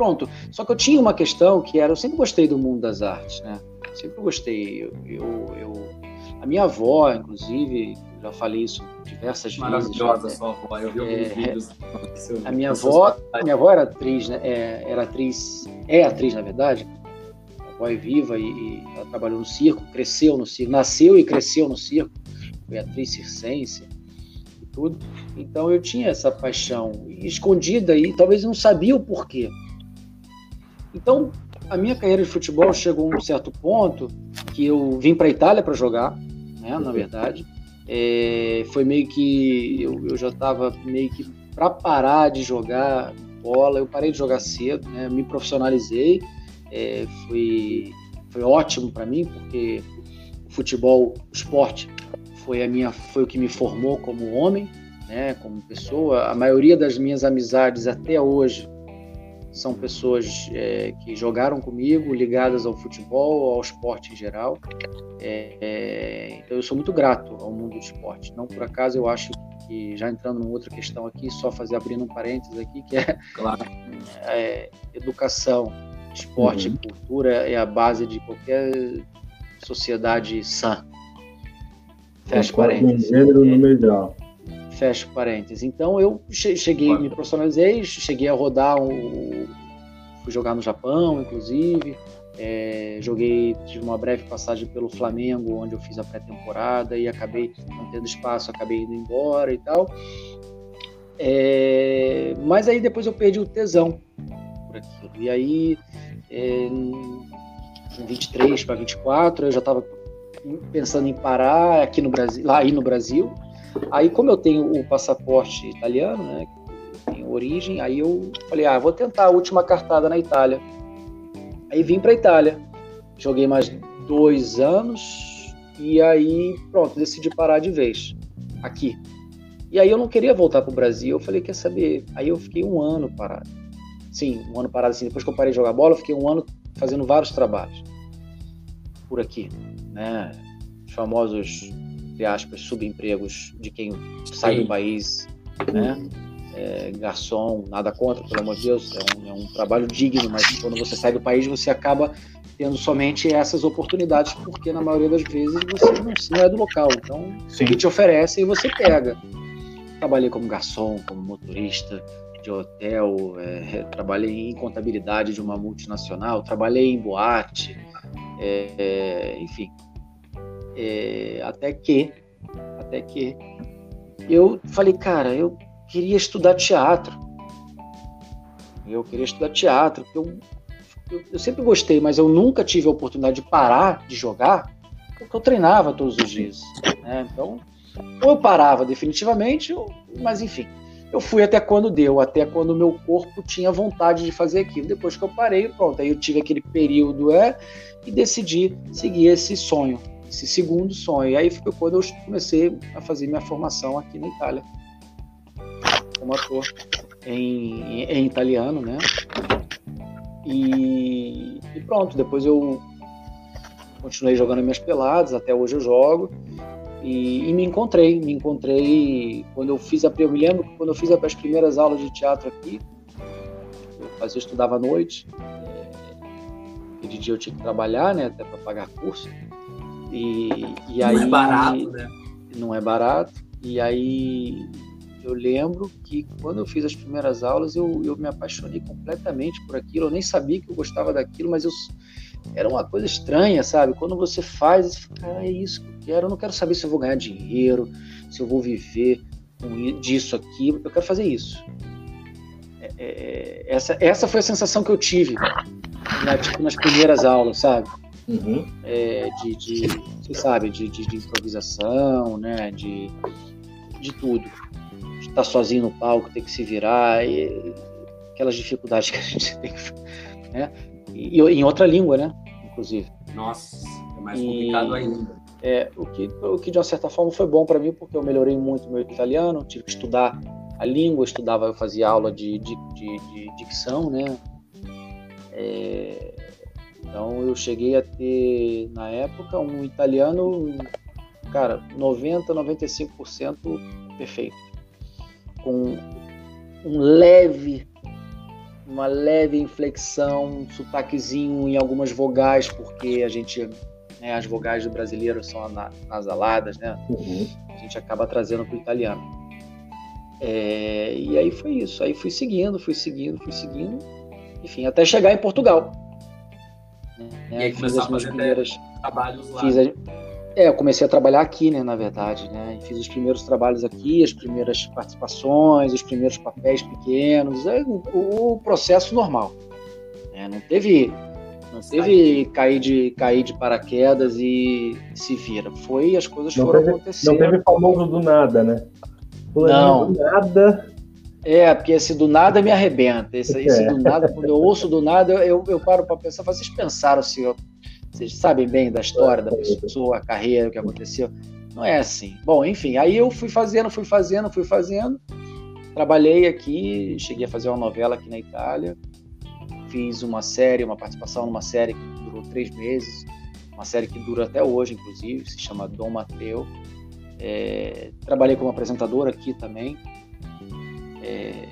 pronto. Só que eu tinha uma questão que era, eu sempre gostei do mundo das artes, né? Sempre gostei. Eu, eu, eu a minha avó, inclusive, já falei isso diversas Maravilhosa vezes. Maravilhosa sua avó, eu vi alguns é, vídeos. A minha avó, a minha avó era atriz, né? É, era atriz, é atriz na verdade. A avó é viva e, e, ela trabalhou no circo, cresceu no circo, nasceu e cresceu no circo. Foi atriz circense e tudo. Então eu tinha essa paixão escondida e talvez não sabia o porquê. Então a minha carreira de futebol chegou a um certo ponto que eu vim para a Itália para jogar, né? Na verdade é, foi meio que eu, eu já estava meio que para parar de jogar bola. Eu parei de jogar cedo, né? me profissionalizei. É, foi, foi ótimo para mim porque o futebol, o esporte, foi a minha, foi o que me formou como homem, né? Como pessoa. A maioria das minhas amizades até hoje são pessoas é, que jogaram comigo, ligadas ao futebol, ao esporte em geral. É, é, então eu sou muito grato ao mundo do esporte. Não por acaso eu acho que, já entrando numa outra questão aqui, só fazer abrindo um parênteses aqui, que é, claro. É, educação, esporte uhum. e cultura é a base de qualquer sociedade sã. Fecha parênteses. Gênero no melhor fecho parênteses. Então eu cheguei, me profissionalizei, cheguei a rodar, um, fui jogar no Japão, inclusive, é, joguei, tive uma breve passagem pelo Flamengo, onde eu fiz a pré-temporada e acabei não tendo espaço, acabei indo embora e tal. É, mas aí depois eu perdi o tesão por aquilo. E aí, é, em 23 para 24, eu já estava pensando em parar aqui no Brasil, lá aí no Brasil, Aí, como eu tenho o passaporte italiano, né, tem origem, aí eu falei, ah, vou tentar a última cartada na Itália. Aí vim para Itália, joguei mais dois anos e aí, pronto, decidi parar de vez aqui. E aí eu não queria voltar para o Brasil, eu falei, quer saber? Aí eu fiquei um ano parado. Sim, um ano parado assim. Depois que eu parei de jogar bola, eu fiquei um ano fazendo vários trabalhos por aqui, né? Os famosos entre aspas, subempregos de quem sai Sim. do país, né? É, garçom, nada contra, pelo amor de Deus, é um, é um, trabalho digno, mas quando você sai do país, você acaba tendo somente essas oportunidades, porque na maioria das vezes você não, não é do local, então Sim. te oferece e você pega. Trabalhei como garçom, como motorista de hotel, é, trabalhei em contabilidade de uma multinacional, trabalhei em boate, é, é enfim, é, até que, até que eu falei, cara, eu queria estudar teatro. Eu queria estudar teatro, porque eu, eu, eu sempre gostei, mas eu nunca tive a oportunidade de parar de jogar, porque eu treinava todos os dias. Né? Então, ou eu parava definitivamente, ou, mas enfim. Eu fui até quando deu, até quando o meu corpo tinha vontade de fazer aquilo. Depois que eu parei, pronto, aí eu tive aquele período é, e decidi seguir esse sonho esse segundo sonho. E aí foi quando eu comecei a fazer minha formação aqui na Itália, como ator em, em italiano, né? E, e, pronto, depois eu continuei jogando minhas peladas, até hoje eu jogo. E, e, me encontrei, me encontrei quando eu fiz a eu me lembro quando eu fiz as primeiras aulas de teatro aqui, eu fazia, estudava à noite, é, e de dia eu tinha que trabalhar, né, até para pagar curso. E, e não aí, é barato, né? Não é barato. E aí eu lembro que quando eu fiz as primeiras aulas, eu, eu me apaixonei completamente por aquilo. Eu nem sabia que eu gostava daquilo, mas eu, era uma coisa estranha, sabe? Quando você faz, você fala, ah, é isso que eu quero. Eu não quero saber se eu vou ganhar dinheiro, se eu vou viver com disso aqui. Eu quero fazer isso. É, é, essa, essa foi a sensação que eu tive na, tipo, nas primeiras aulas, sabe? Uhum. É, de, de, você sabe, de, de, de, improvisação, né? De, de tudo. De estar sozinho no palco, ter que se virar, e, aquelas dificuldades que a gente tem, né? E, e em outra língua, né? Inclusive. Nossa, é mais complicado e, ainda. É, o que, o que de uma certa forma foi bom para mim, porque eu melhorei muito meu italiano, tive que estudar a língua, estudava, eu fazia aula de, de, de, de dicção, né? É, então eu cheguei a ter, na época, um italiano, cara, 90, 95% perfeito. Com um leve, uma leve inflexão, um sotaquezinho em algumas vogais, porque a gente, né, as vogais do brasileiro são nasaladas, né? Uhum. A gente acaba trazendo para o italiano. É, e aí foi isso. Aí fui seguindo, fui seguindo, fui seguindo. Enfim, até chegar em Portugal. Né? E aí fiz as minhas primeiras trabalhos lá. Fiz a, é, eu comecei a trabalhar aqui, né, na verdade, né? Fiz os primeiros trabalhos aqui, as primeiras participações, os primeiros papéis pequenos, é, o, o, processo normal. Né? Não teve, não teve cair de cair de paraquedas e se vira. Foi as coisas não foram teve, acontecendo. Não teve famoso do nada, né? Não. Do nada é, porque esse do nada me arrebenta. Esse, é. esse do nada, quando eu ouço do nada, eu, eu paro para pensar, vocês pensaram se vocês sabem bem da história da pessoa, a carreira, o que aconteceu? Não é assim. Bom, enfim, aí eu fui fazendo, fui fazendo, fui fazendo. Trabalhei aqui, cheguei a fazer uma novela aqui na Itália. Fiz uma série, uma participação numa série que durou três meses. Uma série que dura até hoje, inclusive, se chama Dom Mateu. É, trabalhei como apresentador aqui também é,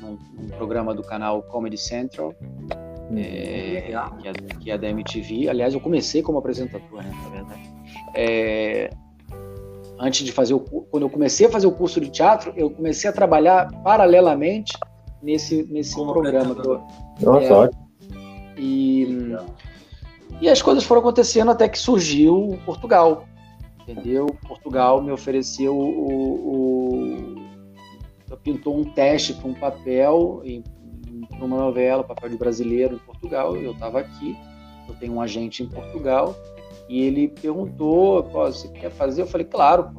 num, num, programa do canal Comedy Central, hum, é, que, é, que, é, da MTV. Aliás, eu comecei como apresentador, né, na verdade. É, antes de fazer o quando eu comecei a fazer o curso de teatro, eu comecei a trabalhar paralelamente nesse nesse como programa. Nossa, é, ótimo. E, e as coisas foram acontecendo até que surgiu Portugal, entendeu? Portugal me ofereceu o, o pintou um teste para um papel, para uma novela, papel de brasileiro em Portugal. Eu estava aqui, eu tenho um agente em Portugal, e ele perguntou: você quer fazer? Eu falei: claro.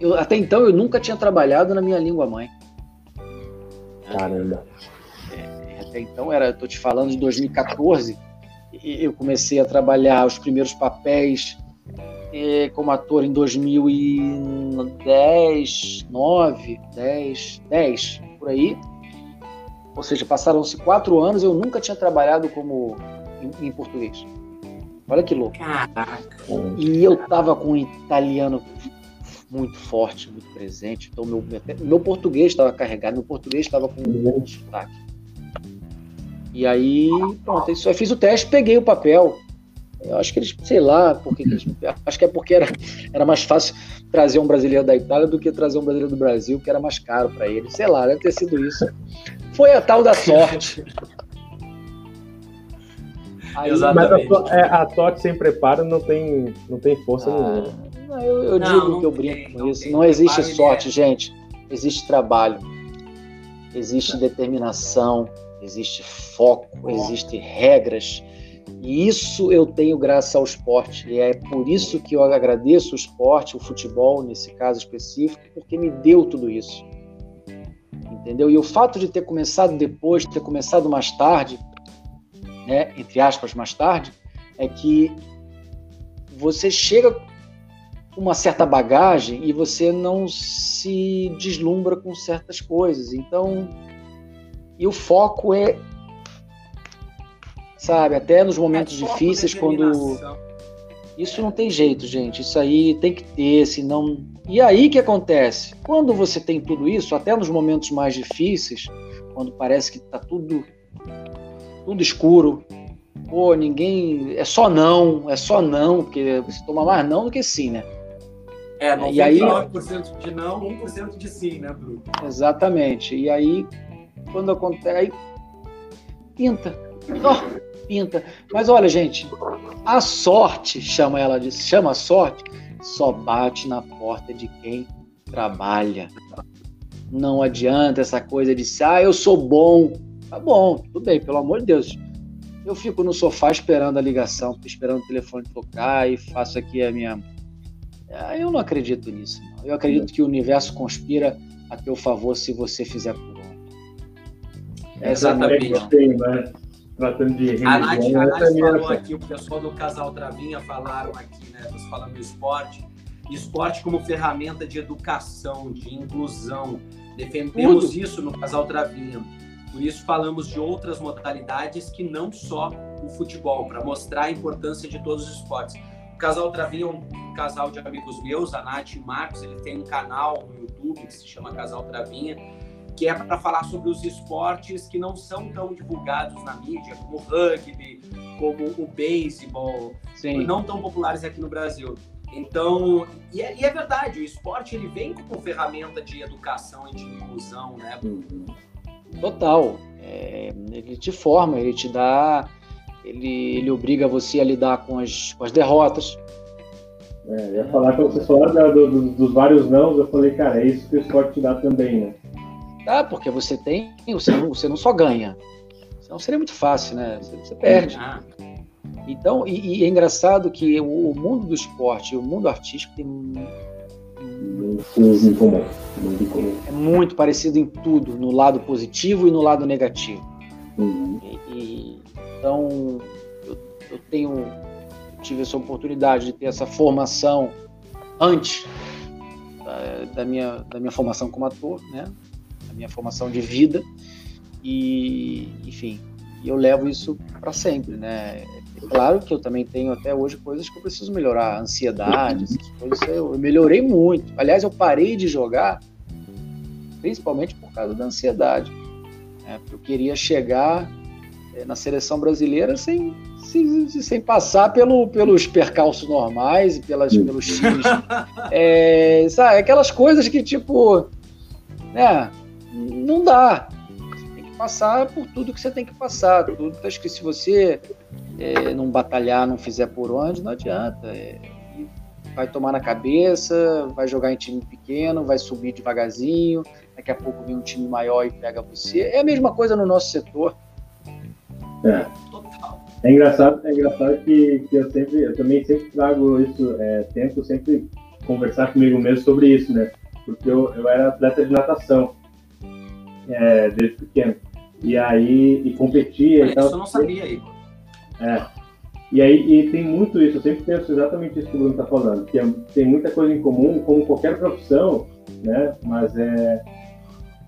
Eu, até então eu nunca tinha trabalhado na minha língua mãe. Caramba. É, até então era, estou te falando de 2014, eu comecei a trabalhar os primeiros papéis como ator em 2010, 9, 10, 10, por aí. Ou seja, passaram-se quatro anos, eu nunca tinha trabalhado como em, em português. Olha que louco. Caraca. E eu tava com um italiano muito forte, muito presente. Então, meu, meu português estava carregado, meu português estava com um sotaque. E aí, pronto, isso, eu fiz o teste, peguei o papel. Eu acho que eles, sei lá, porque eles, acho que é porque era, era mais fácil trazer um brasileiro da Itália do que trazer um brasileiro do Brasil, que era mais caro para eles. Sei lá, deve ter sido isso. Foi a tal da sorte. Aí, Exatamente. Mas a, é, a, sorte sem preparo não tem, não tem força ah, nenhuma. Eu, eu não, digo não que eu brinco tem, com isso. Não existe sorte, gente. Existe trabalho. Existe determinação. Existe foco. Existem regras e isso eu tenho graças ao esporte. E é por isso que eu agradeço o esporte, o futebol, nesse caso específico, porque me deu tudo isso. Entendeu? E o fato de ter começado depois, de ter começado mais tarde, né, entre aspas, mais tarde, é que você chega com uma certa bagagem e você não se deslumbra com certas coisas. Então, e o foco é sabe? Até nos momentos é difíceis, quando. Isso não tem jeito, gente. Isso aí tem que ter, senão. E aí que acontece? Quando você tem tudo isso, até nos momentos mais difíceis, quando parece que tá tudo tudo escuro, pô, ninguém. É só não, é só não, porque você toma mais não do que sim, né? É, 99% e aí, de não, 1% de sim, né, Bruno? Exatamente. E aí, quando acontece, aí pinta. Oh, pinta. Mas olha, gente, a sorte, chama ela de, chama a sorte, só bate na porta de quem trabalha. Não adianta essa coisa de, ah, eu sou bom. Tá bom, tudo bem, pelo amor de Deus. Eu fico no sofá esperando a ligação, esperando o telefone tocar e faço aqui a minha ah, eu não acredito nisso. Não. Eu acredito que o universo conspira a teu favor se você fizer por onde. Essa Exatamente. É a minha né? Tratando de religião, a Nath, a Nath é falou aqui, o pessoal do Casal Travinha falaram aqui, né? Nós falando do esporte. Esporte como ferramenta de educação, de inclusão. Defendemos Tudo. isso no Casal Travinha. Por isso falamos de outras modalidades que não só o futebol, para mostrar a importância de todos os esportes. Casal Travinha é um casal de amigos meus, a Nath e o Marcos, ele tem um canal no YouTube que se chama Casal Travinha, que é para falar sobre os esportes que não são tão divulgados na mídia, como o rugby, como o beisebol, não tão populares aqui no Brasil. Então, e é, e é, verdade, o esporte ele vem como ferramenta de educação e de inclusão, né? Total. É, ele te forma, ele te dá ele, ele obriga você a lidar com as, com as derrotas. É, eu ia falar falou do, do, dos vários não, eu falei, cara, é isso que o esporte te dá também, né? Tá, porque você tem, você não, você não só ganha. Senão seria muito fácil, né? Você, você perde. Ah. Então, e, e, é engraçado que o, o mundo do esporte e o mundo artístico tem em comum. É muito parecido em tudo, no lado positivo e no lado negativo. Uhum. E, e, então, eu, eu tenho eu tive essa oportunidade de ter essa formação antes da, da, minha, da minha formação como ator, né? Da minha formação de vida. E, enfim, eu levo isso para sempre, né? É claro que eu também tenho até hoje coisas que eu preciso melhorar, ansiedade, essas coisas eu, eu melhorei muito. Aliás, eu parei de jogar principalmente por causa da ansiedade. Né? Eu queria chegar é, na seleção brasileira sem, sem, sem passar pelo, pelos percalços normais e pelas, pelos times. É, sabe, aquelas coisas que, tipo, né, não dá. Você tem que passar por tudo que você tem que passar. Tudo, acho que se você é, não batalhar, não fizer por onde, não adianta. É, vai tomar na cabeça, vai jogar em time pequeno, vai subir devagarzinho, daqui a pouco vem um time maior e pega você. É a mesma coisa no nosso setor. É. É engraçado, é engraçado que, que eu sempre, eu também sempre trago isso, é, tento sempre conversar comigo mesmo sobre isso, né? Porque eu, eu era atleta de natação é, desde pequeno. E aí, e competia. E tal, isso eu não sabia, Igor. É. E aí, e tem muito isso, eu sempre penso exatamente isso que o Bruno está falando, que é, tem muita coisa em comum, como qualquer profissão, né? Mas é.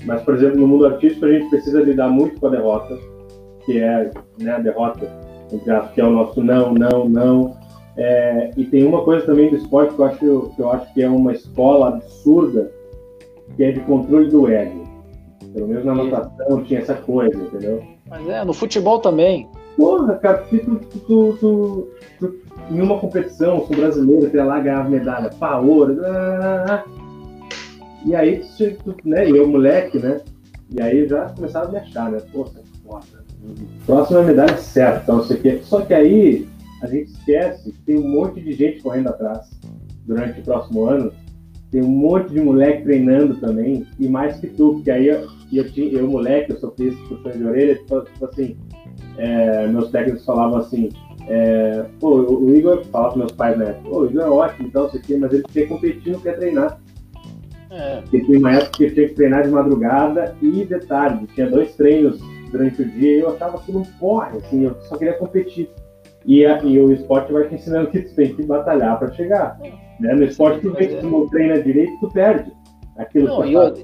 Mas, por exemplo, no mundo artístico a gente precisa lidar muito com a derrota que é né, a derrota, que é o nosso não, não, não. É, e tem uma coisa também do esporte que eu, acho, que eu acho que é uma escola absurda, que é de controle do ego. Pelo menos na natação tinha essa coisa, entendeu? Mas é, no futebol também. Porra, cara, tu, tu, tu, tu, tu em uma competição, sou brasileiro, até lá ganhava medalha, pá, ouro, e aí, tu, né, eu moleque, né, e aí já começava a me achar, né, poxa, foda, Próxima medalha certa, então você quer. Só que aí a gente esquece que tem um monte de gente correndo atrás durante o próximo ano. Tem um monte de moleque treinando também, e mais que tu, porque aí eu, eu, tinha, eu moleque, eu sofri esse puxão de orelha, tipo, tipo assim, é, meus técnicos falavam assim, é, pô, o Igor falava para meus pais, né? Pô, o Igor é ótimo, então, sei que, mas ele quer competir, não quer treinar. É. Porque tem uma época que ele tinha que treinar de madrugada e de tarde. Tinha dois treinos durante o dia, eu achava aquilo um porre, assim, eu só queria competir. E, a, e o esporte vai te ensinando que tu tem que batalhar para chegar. Né? No esporte, tu, vê que tu não treina direito, tu perde aquilo não, e, outra,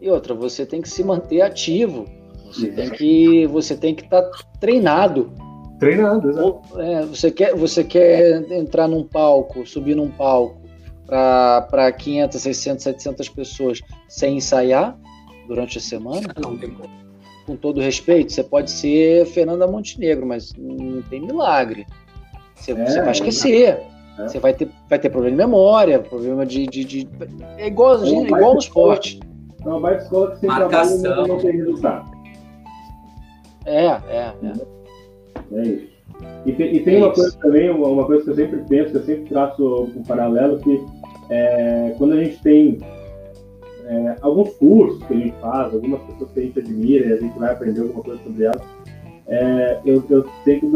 e outra, você tem que se manter ativo. Você Isso. tem que você tem que estar tá treinado. Treinado, exato. É, você, quer, você quer entrar num palco, subir num palco para 500, 600, 700 pessoas sem ensaiar durante a semana? Não tem como com todo respeito, você pode ser Fernanda Montenegro, mas não tem milagre. Você, é, você vai esquecer. É. Você vai ter, vai ter problema de memória, problema de. de, de... É igual, é igual no esporte. É uma baita escola que sem trabalho não tem resultado. É, é, é. É isso. E tem, e tem é uma coisa também, uma, uma, coisa que eu sempre penso, que eu sempre traço um paralelo, que é, quando a gente tem é, alguns cursos que a gente faz, algumas pessoas que a gente admira e a gente vai aprender alguma coisa sobre elas, é, eu, eu sempre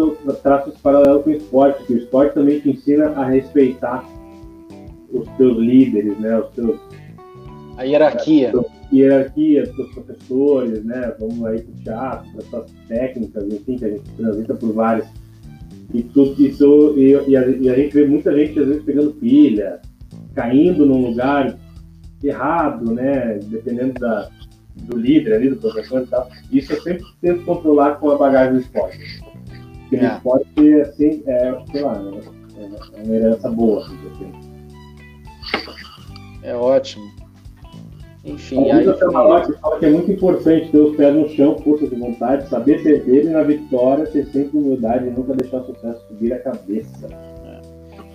traço esse paralelo com o esporte, que o esporte também te ensina a respeitar os teus líderes, né, os teus... A hierarquia. A hierarquia dos professores, né, vamos aí para o teatro, para suas técnicas, enfim, que a gente transita por várias. E, tudo, isso, e, e, a, e a gente vê muita gente, às vezes, pegando pilha, caindo num lugar errado, né, dependendo da, do líder ali, do professor e tal. Isso eu sempre tento controlar com a bagagem do esporte. Porque é. no esporte, assim, é, sei lá, é, é uma herança boa. Assim. É ótimo. Enfim, aí... Camarote fala que é muito importante ter os pés no chão, força de vontade, saber perder e na vitória ter sempre humildade e nunca deixar o sucesso subir a cabeça. É.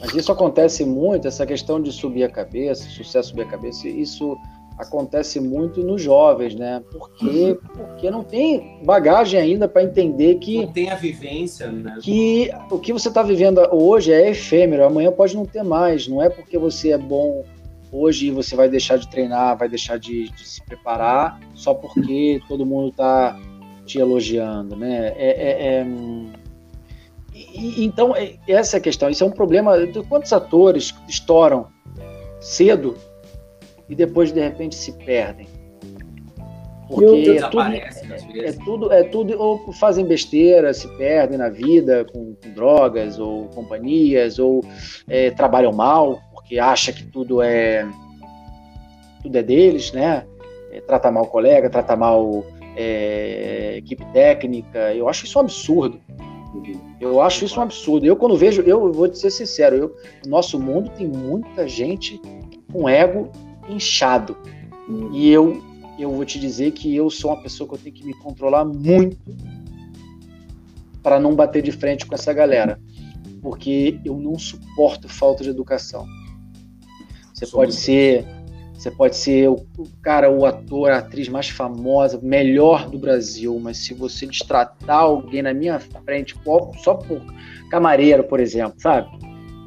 Mas isso acontece muito, essa questão de subir a cabeça, sucesso subir a cabeça, isso acontece muito nos jovens, né? Porque, porque não tem bagagem ainda para entender que. Não tem a vivência, né? Que o que você está vivendo hoje é efêmero, amanhã pode não ter mais. Não é porque você é bom hoje você vai deixar de treinar, vai deixar de, de se preparar só porque todo mundo está te elogiando, né? É, é, é... E, então, é, essa é a questão. Isso é um problema. Quantos atores estouram cedo e depois de repente se perdem. Porque é tudo, é, é, tudo, é tudo, ou fazem besteira, se perdem na vida com, com drogas ou companhias, ou é, trabalham mal, porque acha que tudo é tudo é deles, né? É, trata mal o colega, trata mal é, equipe técnica. Eu acho isso um absurdo. Eu acho isso um absurdo. Eu, quando vejo, eu vou te ser sincero, eu, no nosso mundo tem muita gente com ego inchado. E eu, eu vou te dizer que eu sou uma pessoa que eu tenho que me controlar muito para não bater de frente com essa galera, porque eu não suporto falta de educação. Você pode ser, você pode ser o cara, o ator, a atriz mais famosa, melhor do Brasil, mas se você destratar alguém na minha frente só por camareiro, por exemplo, sabe?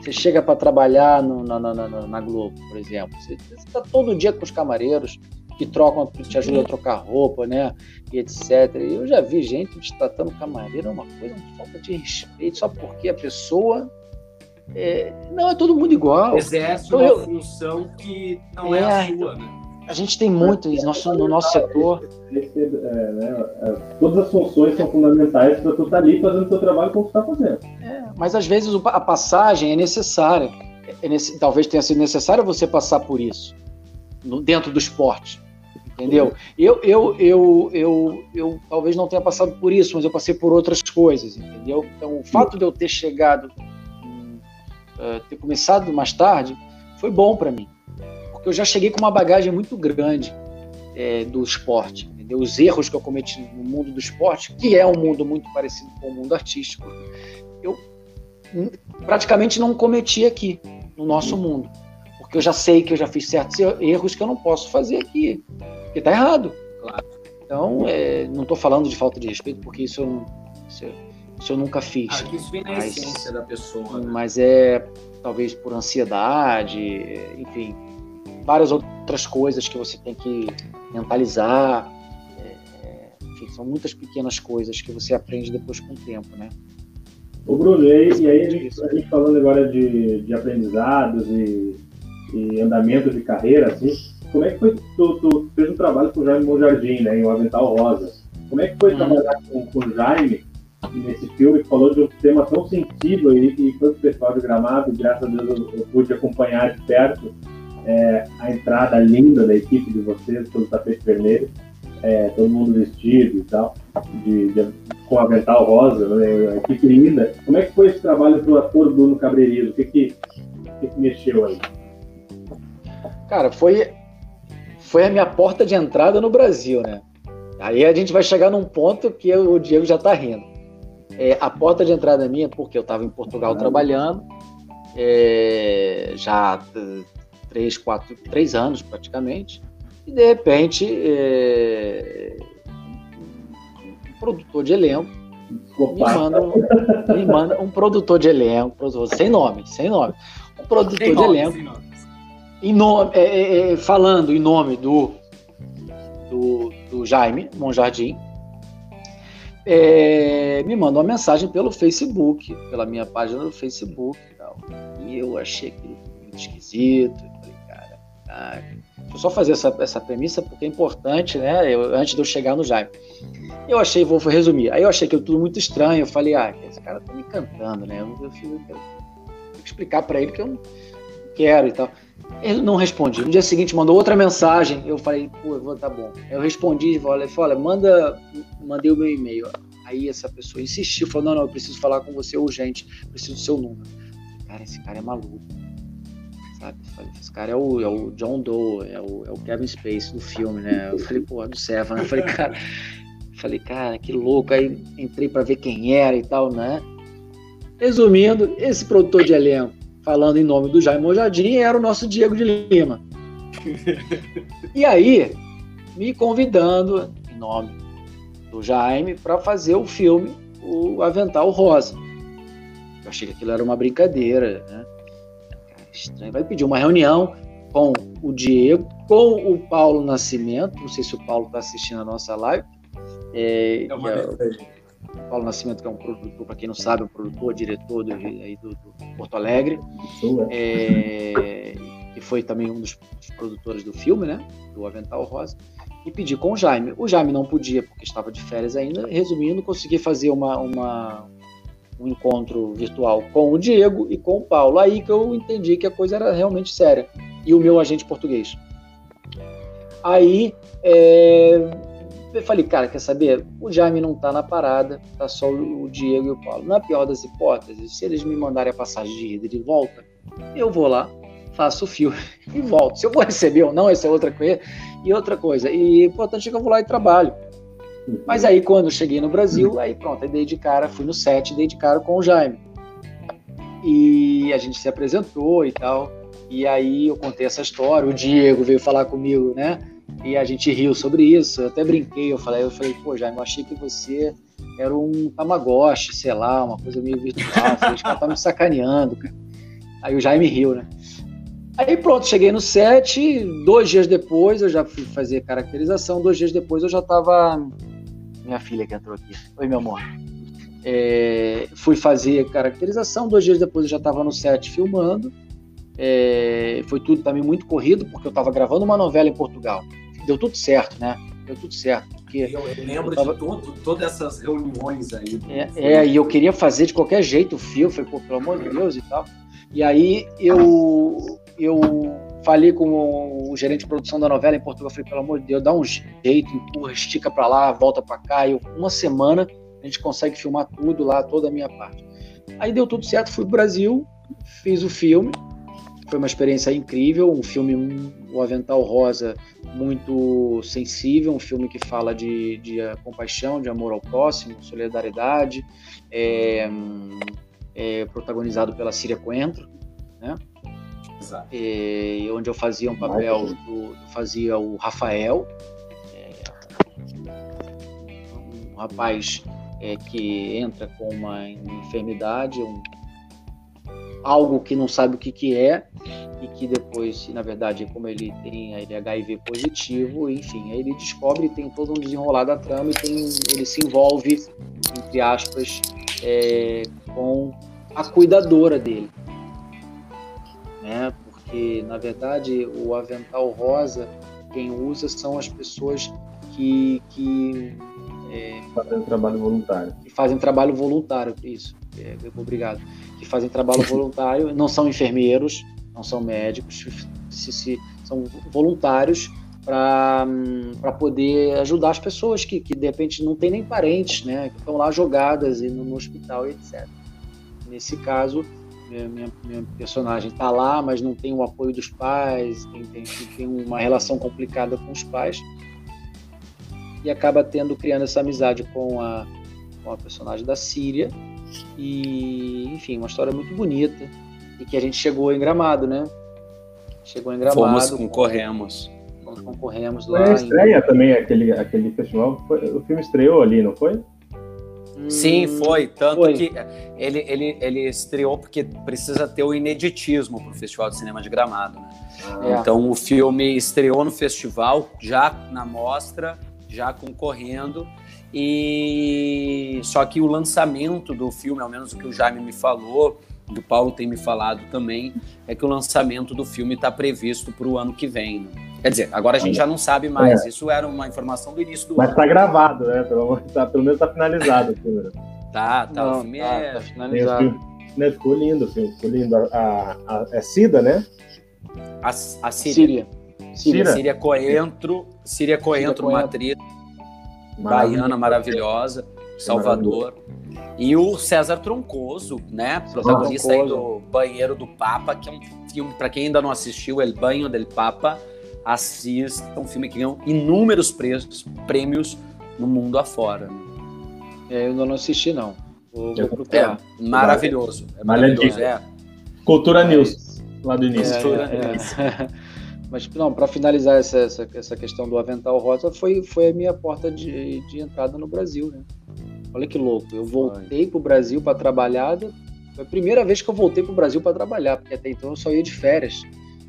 Você chega para trabalhar no, na, na, na, na, Globo, por exemplo. Você está todo dia com os camareiros que trocam, que te ajudam a trocar roupa, né? E etc. Eu já vi gente tratando camareiro é uma coisa, uma falta de respeito, só porque a pessoa. É... não, é todo mundo igual. Exerce então, uma eu... função que não é, é a sua, né? A gente tem muito isso no nosso setor. É, né, é, todas as funções são fundamentais para tu estar tá ali fazendo o seu trabalho como tu está fazendo. É, mas às vezes a passagem é necessária. É nesse, talvez tenha sido necessário você passar por isso no, dentro do esporte. Entendeu? Eu, eu, eu, eu, eu talvez não tenha passado por isso, mas eu passei por outras coisas, entendeu? Então, o fato de eu ter chegado, uh, ter começado mais tarde, foi bom para mim porque eu já cheguei com uma bagagem muito grande é, do esporte. Entendeu? Os erros que eu cometi no mundo do esporte, que é um mundo muito parecido com o mundo artístico, eu praticamente não cometi aqui, no nosso mundo. Porque eu já sei que eu já fiz certos erros que eu não posso fazer aqui, porque está errado. Claro. Então, é, não estou falando de falta de respeito, porque isso eu, isso, isso eu nunca fiz. Ah, isso vem na mas, essência da pessoa. Né? Mas é talvez por ansiedade, enfim, várias outras coisas que você tem que mentalizar. É, é, enfim, são muitas pequenas coisas que você aprende depois com o tempo, né? O Bruno, e aí, e aí a, gente, a, gente, falando agora de, de aprendizados e, e andamento de carreira, assim, como é que foi, tu, tu fez um trabalho com o Jaime Monjardim, né, em O Avental Rosa. Como é que foi uhum. trabalhar com, com o Jaime nesse filme falou de um tema tão sensível aí que o pessoal de Gramado, graças a Deus eu, eu pude acompanhar de perto, é, a entrada linda da equipe de vocês, todo tapete vermelho, é, todo mundo vestido e tal, de, de, com avental rosa, né, a equipe linda. Como é que foi esse trabalho para o ator Bruno Cabrerizo? O que que, que que, mexeu aí? Cara, foi, foi a minha porta de entrada no Brasil, né? Aí a gente vai chegar num ponto que o Diego já está rindo. É, a porta de entrada minha, porque eu estava em Portugal trabalhando, é, já há três, quatro, três anos praticamente, e de repente é, um produtor de elenco me manda, um, me manda um produtor de elenco, sem nome, sem nome, um produtor de elenco, em nome, é, é, é, falando em nome do, do, do Jaime Monjardim, é, me manda uma mensagem pelo Facebook, pela minha página do Facebook e tal. E eu achei aquilo muito esquisito. Eu falei, cara, cara, deixa eu só fazer essa, essa premissa porque é importante, né? Eu, antes de eu chegar no Jaime. Eu achei, vou resumir. Aí eu achei aquilo tudo muito estranho. Eu falei, ah, esse cara tá me cantando, né? Eu, eu, eu, eu que explicar para ele que eu não quero e tal. Ele não respondia. No dia seguinte mandou outra mensagem. Eu falei, pô, vou, tá bom. Eu respondi, falei, olha, manda, mandei o meu e-mail. Aí essa pessoa insistiu, falou, não, não, eu preciso falar com você urgente, preciso do seu número. Cara, esse cara é maluco. Sabe? Esse cara é o, é o John Doe, é o, é o Kevin Space do filme, né? Eu falei, pô, do Seven. Eu falei, cara, falei, cara, que louco. Aí entrei para ver quem era e tal, né? Resumindo, esse produtor de elenco falando em nome do Jaime Mojadinho, era o nosso Diego de Lima. e aí, me convidando, em nome do Jaime, para fazer o filme O Avental Rosa. Eu achei que aquilo era uma brincadeira, né? Estranho. Vai pedir uma reunião com o Diego, com o Paulo Nascimento, não sei se o Paulo está assistindo a nossa live. É, é uma é, Paulo Nascimento, que é um produtor, para quem não sabe, é um produtor, diretor do, aí do, do Porto Alegre, é, que foi também um dos, dos, produtores do filme, né, do Avental Rosa, e pedi com o Jaime. O Jaime não podia, porque estava de férias ainda. Resumindo, consegui fazer uma, uma, um encontro virtual com o Diego e com o Paulo. Aí que eu entendi que a coisa era realmente séria. E o meu agente português. Aí, é, eu falei, cara, quer saber? O Jaime não tá na parada, tá só o Diego e o Paulo. Na pior das hipóteses, se eles me mandarem a passagem de ida e de volta, eu vou lá, faço o fio e volto. Se eu vou receber ou não, essa é outra coisa. E outra coisa, e importante é que eu vou lá e trabalho. Mas aí, quando eu cheguei no Brasil, aí pronto, aí dei de cara, fui no set, dei de cara com o Jaime. E a gente se apresentou e tal. E aí eu contei essa história, o Diego veio falar comigo, né? E a gente riu sobre isso. Eu até brinquei, eu falei, eu falei, pô, Jaime, eu achei que você era um Tamagotchi, sei lá, uma coisa meio virtual. Falei, os caras tá me sacaneando, cara. Aí o Jaime riu, né? Aí pronto, cheguei no set, dois dias depois eu já fui fazer caracterização, dois dias depois eu já tava. Minha filha que entrou aqui. Oi, meu amor. É, fui fazer caracterização, dois dias depois eu já estava no set filmando. É, foi tudo também muito corrido, porque eu estava gravando uma novela em Portugal deu tudo certo, né? Deu tudo certo. Porque eu, eu lembro eu tava... de todo, todas essas reuniões aí. É, é, e eu queria fazer de qualquer jeito o filme, falei, pô, pelo amor de Deus e tal. E aí eu, eu falei com o gerente de produção da novela em Portugal, falei, pelo amor de Deus, dá um jeito, empurra, estica para lá, volta para cá. E uma semana a gente consegue filmar tudo lá, toda a minha parte. Aí deu tudo certo, fui pro Brasil, fiz o filme, foi uma experiência incrível, um filme, O Avental Rosa, muito sensível, um filme que fala de, de compaixão, de amor ao próximo, solidariedade, é, é, protagonizado pela Síria Coentro, né? Exato. É, onde eu fazia um papel, do, fazia o Rafael, um rapaz que entra com uma enfermidade, um algo que não sabe o que, que é e que depois, na verdade, como ele tem ele é HIV positivo, enfim, aí ele descobre tem todo um desenrolar da trama e tem, ele se envolve, entre aspas, é, com a cuidadora dele. Né? Porque, na verdade, o avental rosa, quem usa são as pessoas que, que é, fazem trabalho voluntário. Que fazem trabalho voluntário, isso. É, obrigado que fazem trabalho voluntário, não são enfermeiros, não são médicos, se, se, são voluntários para poder ajudar as pessoas que, que de repente não têm nem parentes, né, que estão lá jogadas no, no hospital, etc. Nesse caso, minha, minha, personagem está lá, mas não tem o apoio dos pais, tem, tem, tem uma relação complicada com os pais e acaba tendo criando essa amizade com a, com a personagem da Síria e, enfim, uma história muito bonita. e que a gente chegou em Gramado, né? Chegou em Gramado. Fomos, concorremos. Nós concorremos lá. Foi a em- estreia também, aquele, aquele festival. foi- o filme estreou ali, não foi? Sim, Hum, foi. Tanto foi. que ele, ele, ele estreou porque precisa ter o ineditismo para o Festival de Cinema de Gramado. Né? É. Então o filme estreou no festival, já na mostra, já concorrendo. E só que o lançamento do filme, ao menos o que o Jaime me falou, e o Paulo tem me falado também, é que o lançamento do filme está previsto para o ano que vem. né? Quer dizer, agora a gente já não sabe mais. Isso era uma informação do início do Mas ano. tá gravado, né? Pelo, tá, pelo menos tá finalizado o filme. né? Tá, tá. Não, o filme tá, é. tá finalizado. Né, ficou lindo o filme, ficou lindo. A, a- a- é Cida, né? A, a Síria. Síria. Síria. Cira. Síria Coentro, Síria Coentro, uma Coentro. atriz Maravilha. baiana maravilhosa, Salvador. E o César Troncoso, né? Protagonista aí do Banheiro do Papa, que é um filme, para quem ainda não assistiu, El Banho del Papa, assista. É um filme que ganhou inúmeros prêmios, prêmios no mundo afora. né? É, eu ainda não assisti, não. Vou, vou procurar. É maravilhoso. É maravilhoso. É. Cultura News, lá do início. Cultura É, é, News. é. Mas, não, para finalizar essa, essa, essa questão do avental rosa, foi, foi a minha porta de, de entrada no Brasil, né? Olha que louco. Eu voltei pro Brasil para trabalhar. Foi a primeira vez que eu voltei pro Brasil para trabalhar, porque até então eu só ia de férias.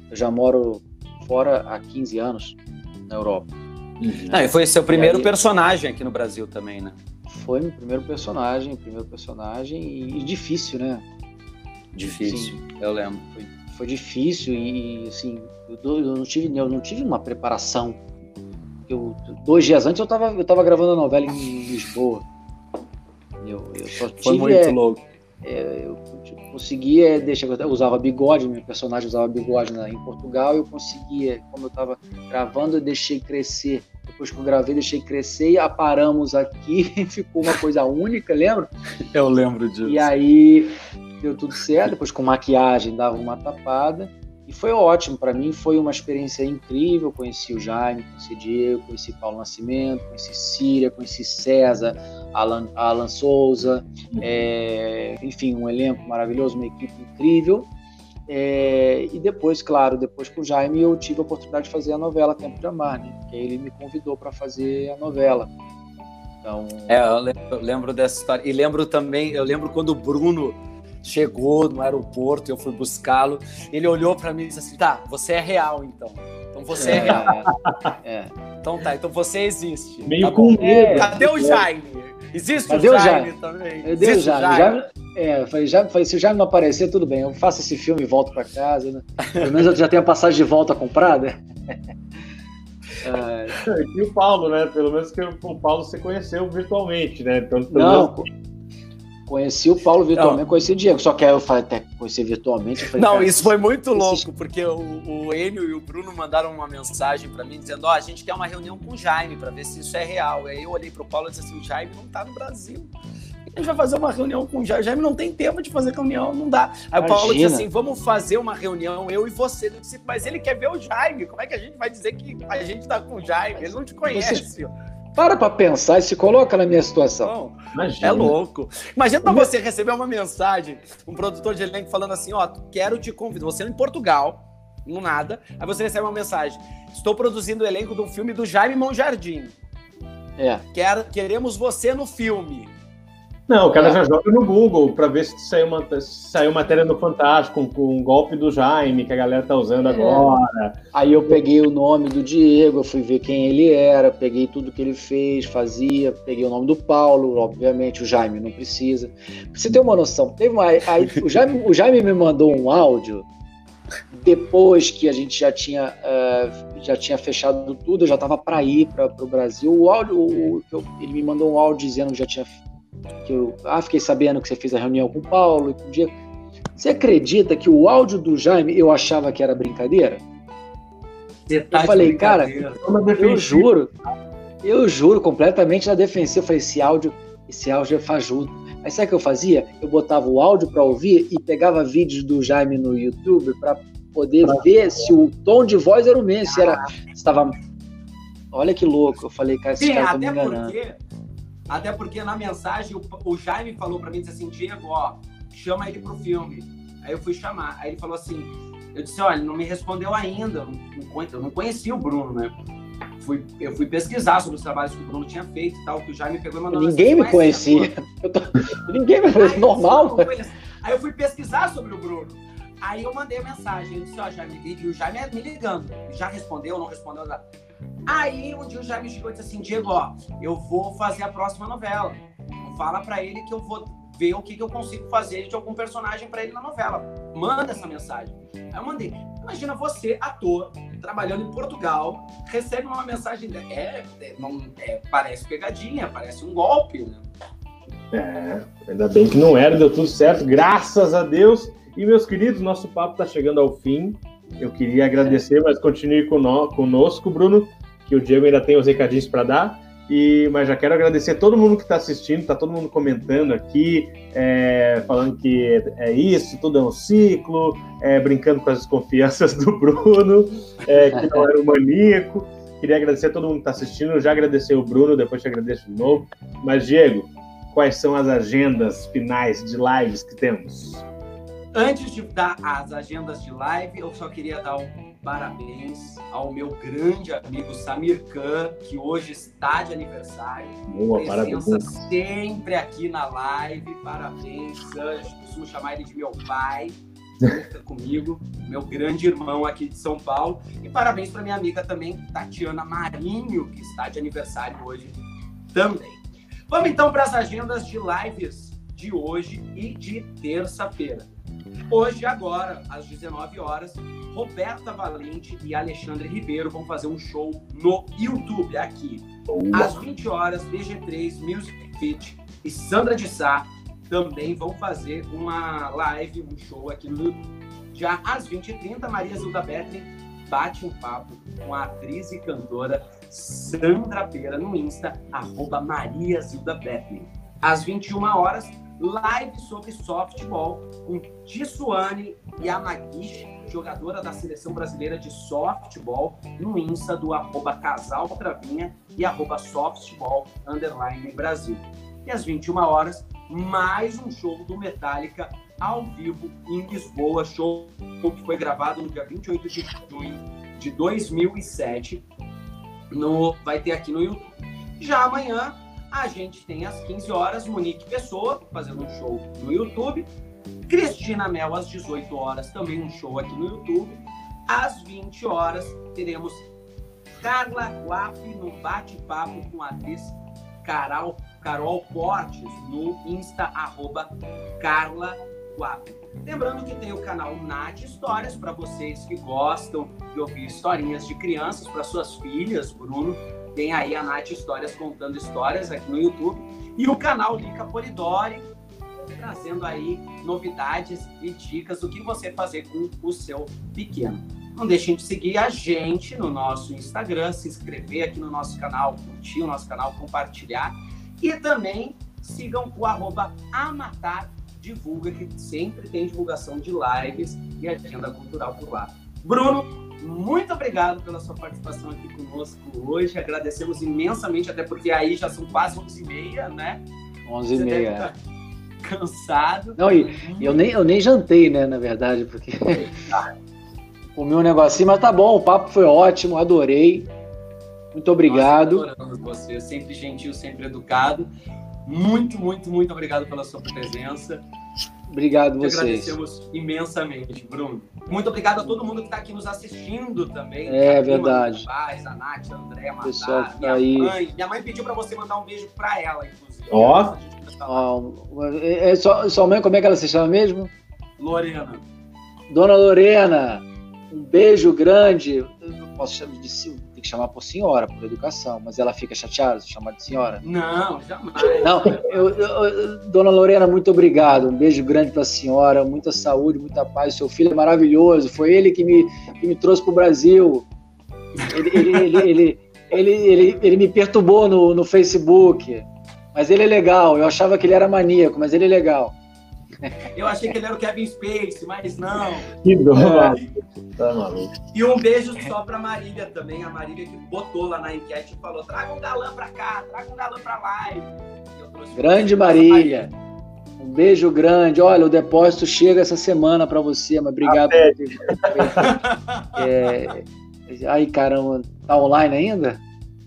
Eu já moro fora há 15 anos na Europa. Não, e foi seu primeiro aí- personagem aqui no Brasil também, né? Foi meu primeiro personagem, primeiro personagem e, e difícil, né? Difícil, eu lembro. Foi, foi difíil e assim, eu, eu não tive, eu não tive uma preparação. Eu, dois dias antes eu estava eu tava gravando a novela em Lisboa. Eu, eu só Foi tive, muito é, louco. é, eu conseguia deixar eu usava bigode, meu personagem usava bigode na, em Portugal, eu conseguia, como eu estava gravando, eu deixei crescer. Depois que eu gravei, deixei crescer e aparamos aqui, ficou uma coisa única, lembra? Eu lembro disso. E aí deu tudo certo, depois com maquiagem dava uma tapada. E foi ótimo, para mim foi uma experiência incrível. Conheci o Jaime, conheci o Diego, conheci Paulo Nascimento, conheci Síria, conheci César, Alan, Alan Souza, é, enfim, um elenco maravilhoso, uma equipe incrível. É, e depois, claro, depois com o Jaime eu tive a oportunidade de fazer a novela Tempo de Amar, né? Porque ele me convidou para fazer a novela. Então, É, lembro, eu lembro dessa história. E lembro também, eu lembro quando o Bruno chegou no aeroporto, eu fui buscá-lo. Ele olhou pra mim e disse assim: tá, você é real então. Então você é real. é, Então tá, então você existe. Meio Tá com medo. Cadê o Jaime? Existe Cadê o Jaime, Jaime? também. Deus, Existe o já, já, é, eu falei, já, falei, se o Jaime não aparecer, tudo bem, eu faço esse filme e volto para casa, né? Pelo menos eu já tenho a passagem de volta comprada. É, E o Paulo, né? Pelo menos que o Paulo você conheceu virtualmente, né? Então, pelo não, menos- conheci o Paulo virtualmente, conheci o Diego, só que aí eu falei, até conhecer virtualmente, falei, Não, isso foi muito esse- louco, porque o, o Enio e o Bruno mandaram uma mensagem pra mim dizendo: Ó, a gente quer uma reunião com o Jaime pra ver se isso é real. Aí eu olhei pro Paulo e disse assim: o Jaime não tá no Brasil. A gente vai fazer uma reunião com o Jaime. O Jaime não tem tempo de fazer reunião, não dá. Aí o Paulo disse Imagina. assim: vamos fazer uma reunião, eu e você. Eu disse, mas ele quer ver o Jaime. Como é que a gente vai dizer que a gente tá com o Jaime? Ele não te conhece. Para pra pensar e se coloca na minha situação. Imagina. É louco. Imagina você receber uma mensagem, um produtor de elenco falando assim, ó, quero te convidar, você em Portugal, no nada, aí você recebe uma mensagem, estou produzindo o elenco do filme do Jaime Monjardim, É, Quer, queremos você no filme. Não, o cara É. já joga no Google pra ver se saiu, uma, se saiu matéria no Fantástico com, um golpe do Jaime que a galera tá usando É. agora. Aí eu peguei o nome do Diego, eu fui ver quem ele era, peguei tudo que ele fez, fazia, peguei o nome do Paulo, obviamente, o Jaime não precisa. Pra você ter uma noção, teve uma. Aí, o, Jaime, o Jaime me mandou um áudio depois que a gente já tinha, eh, já tinha fechado tudo, eu já estava para ir para o Brasil. O áudio, o- ele me mandou um áudio dizendo que já tinha. Que eu, ah, fiquei sabendo que você fez a reunião com o Paulo e com o Diego. Você acredita que o áudio do Jaime eu achava que era brincadeira? tá Eu falei, cara, Uma Eu juro, eu juro completamente na defensiva. Eu falei, esse áudio, esse áudio é fajuto. Aí sabe o que eu fazia? Eu botava o áudio para ouvir e pegava vídeos do Jaime no YouTube para poder ver se o tom de voz era o mesmo, se era. Estava. Olha que louco. Eu falei, cara, esses Sim, caras estão me enganando. porque, até porque na mensagem o, o Jaime falou pra mim, disse assim, Diego, ó, chama ele pro filme. Aí eu fui chamar. Aí ele falou assim: eu disse, olha, não me respondeu ainda. Eu não, eu não conhecia o Bruno, né? Fui, eu fui pesquisar sobre os trabalhos que o Bruno tinha feito e tal, que o Jaime pegou e mandou Ninguém me conhecia. Tô... Ninguém me conhecia. Normal. Aí eu fui pesquisar sobre o Bruno. Aí eu mandei a mensagem, ele disse, ó, Jaime, e o Jaime me ligando. Já respondeu, não respondeu nada. Aí um dia o Jaime chegou e disse assim, Diego, ó, eu vou fazer a próxima novela. Fala para ele que eu vou ver o que, que eu consigo fazer de algum personagem para ele na novela. Manda essa mensagem. Aí eu mandei. Imagina você, ator, trabalhando em Portugal, recebe uma mensagem. É, é, não, é, parece pegadinha, parece um golpe, né? É, ainda bem que não era, deu tudo certo, graças a Deus. E, meus queridos, nosso papo está chegando ao fim. Eu queria agradecer, mas continue conosco, Bruno, que o Diego ainda tem os recadinhos para dar. E, mas já quero agradecer todo mundo que está assistindo, está todo mundo comentando aqui, é, falando que é, isso, tudo é um ciclo, é, brincando com as desconfianças do Bruno, é, que não era um maníaco. Queria agradecer a todo mundo que está assistindo, já agradecer o Bruno, depois te agradeço de novo. Mas, Diego, quais são as agendas finais de lives que temos? Antes de dar as agendas de live, eu só queria dar um parabéns ao meu grande amigo Samir Khan, que hoje está de aniversário. Boa, Presença parabéns. sempre aqui na live. Parabéns, Sanji. Costumo chamar ele de meu pai. comigo, meu grande irmão aqui de São Paulo. E parabéns para minha amiga também, Tatiana Marinho, que está de aniversário hoje também. Vamos então para as agendas de lives de hoje e de terça-feira. Hoje, agora, às 19 horas, Roberta Valente e Alexandre Ribeiro vão fazer um show no YouTube, aqui. Às 20 horas, BG3, Music Fit e Sandra de Sá também vão fazer uma live, um show aqui no YouTube. Já às 20h30, Maria Zilda Betting bate um papo com a atriz e cantora Sandra Pera no Insta, arroba Maria Zilda Betting. Às 21 horas, live sobre softball com Tissuane Yamagishi, jogadora da seleção brasileira de softball, no Insta do arroba Casal Travinha e arroba Softball Underline Brasil. E às 21 horas, mais um show do Metallica ao vivo em Lisboa, show que foi gravado no dia 28 de junho de 2007, no, vai ter aqui no YouTube. Já amanhã, a gente tem às 15 horas Monique Pessoa fazendo um show no YouTube. Cristina Mel às 18 horas, também um show aqui no YouTube. Às 20 horas teremos Carla Guap no bate-papo com a atriz Carol, Carol Portes no Insta arroba Carla Guap. Lembrando que tem o canal Nath Histórias para vocês que gostam de ouvir historinhas de crianças para suas filhas, Bruno tem aí a Nath Histórias contando histórias aqui no YouTube. E o canal Lica Polidori, trazendo aí novidades e dicas do que você fazer com o seu pequeno. Não deixem de seguir a gente no nosso Instagram, se inscrever aqui no nosso canal, curtir o nosso canal, compartilhar. E também sigam o arroba Amatar Divulga, que sempre tem divulgação de lives e agenda cultural por lá. Bruno, muito obrigado pela sua participação aqui conosco hoje. Agradecemos imensamente, até porque aí já são quase 11h30, né? 11h30. Tá cansado. Não, e eu nem, eu nem jantei, né, na verdade, porque comi um negocinho, mas tá bom, o papo foi ótimo, adorei. Muito obrigado. Nossa, você, sempre gentil, sempre educado. Muito, muito, muito obrigado pela sua presença. Obrigado vocês. Agradecemos imensamente, Bruno. Muito obrigado a todo mundo que está aqui nos assistindo também. É verdade. Paz, a Nath, a André, a Pessoal tá minha aí. mãe. Minha mãe pediu para você mandar um beijo para ela, inclusive. Ó. Oh. É, é, sua, sua mãe, como é que ela se chama mesmo? Lorena. Dona Lorena, um beijo grande. Eu não posso chamar de que chamar por senhora, por educação, mas ela fica chateada se chamar de senhora? Não, jamais. Não, eu, eu, dona Lorena, muito obrigado. Um beijo grande para a senhora, muita saúde, muita paz. Seu filho é maravilhoso, foi ele que me, que me trouxe para o Brasil. Ele, ele, ele, ele, ele, ele, ele, me perturbou no, no Facebook, mas ele é legal. Eu achava que ele era maníaco, mas ele é legal. Eu achei que ele era o Kevin Space, mas não. Que dó. Tá maluco. E um beijo só pra Marília também, a Marília que botou lá na enquete e falou: traga um galã pra cá, traga um galã pra live. Grande Marília. Um beijo grande. Olha, o depósito chega essa semana para você, mas obrigado. É... Aí, caramba, tá online ainda?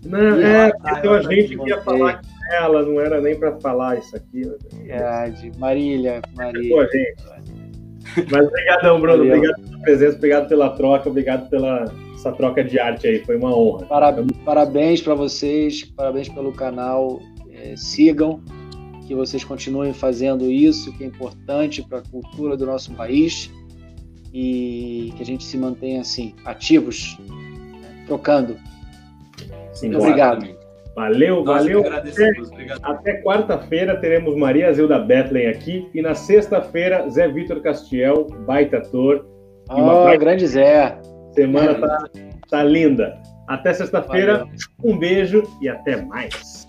Não, é, porque tem uma gente que ia falar com ela, não era nem para falar isso aqui. Verdade. Marília, Marília. Pô, gente. Mas obrigadão, Bruno. Valeu. Obrigado pela presença, obrigado pela troca, obrigado pela essa troca de arte aí. Foi uma honra. Parabéns para vocês, parabéns pelo canal. É, sigam, que vocês continuem fazendo isso, que é importante para a cultura do nosso país e que a gente se mantenha assim, ativos, trocando. Sim, obrigado. Valeu, Nós valeu. Até, até quarta-feira teremos Maria Zilda Bethlen aqui e na sexta-feira Zé Vitor Castiel, baita ator. Oh, grande Zé. Semana tá, tá linda. Até sexta-feira, um beijo e até mais.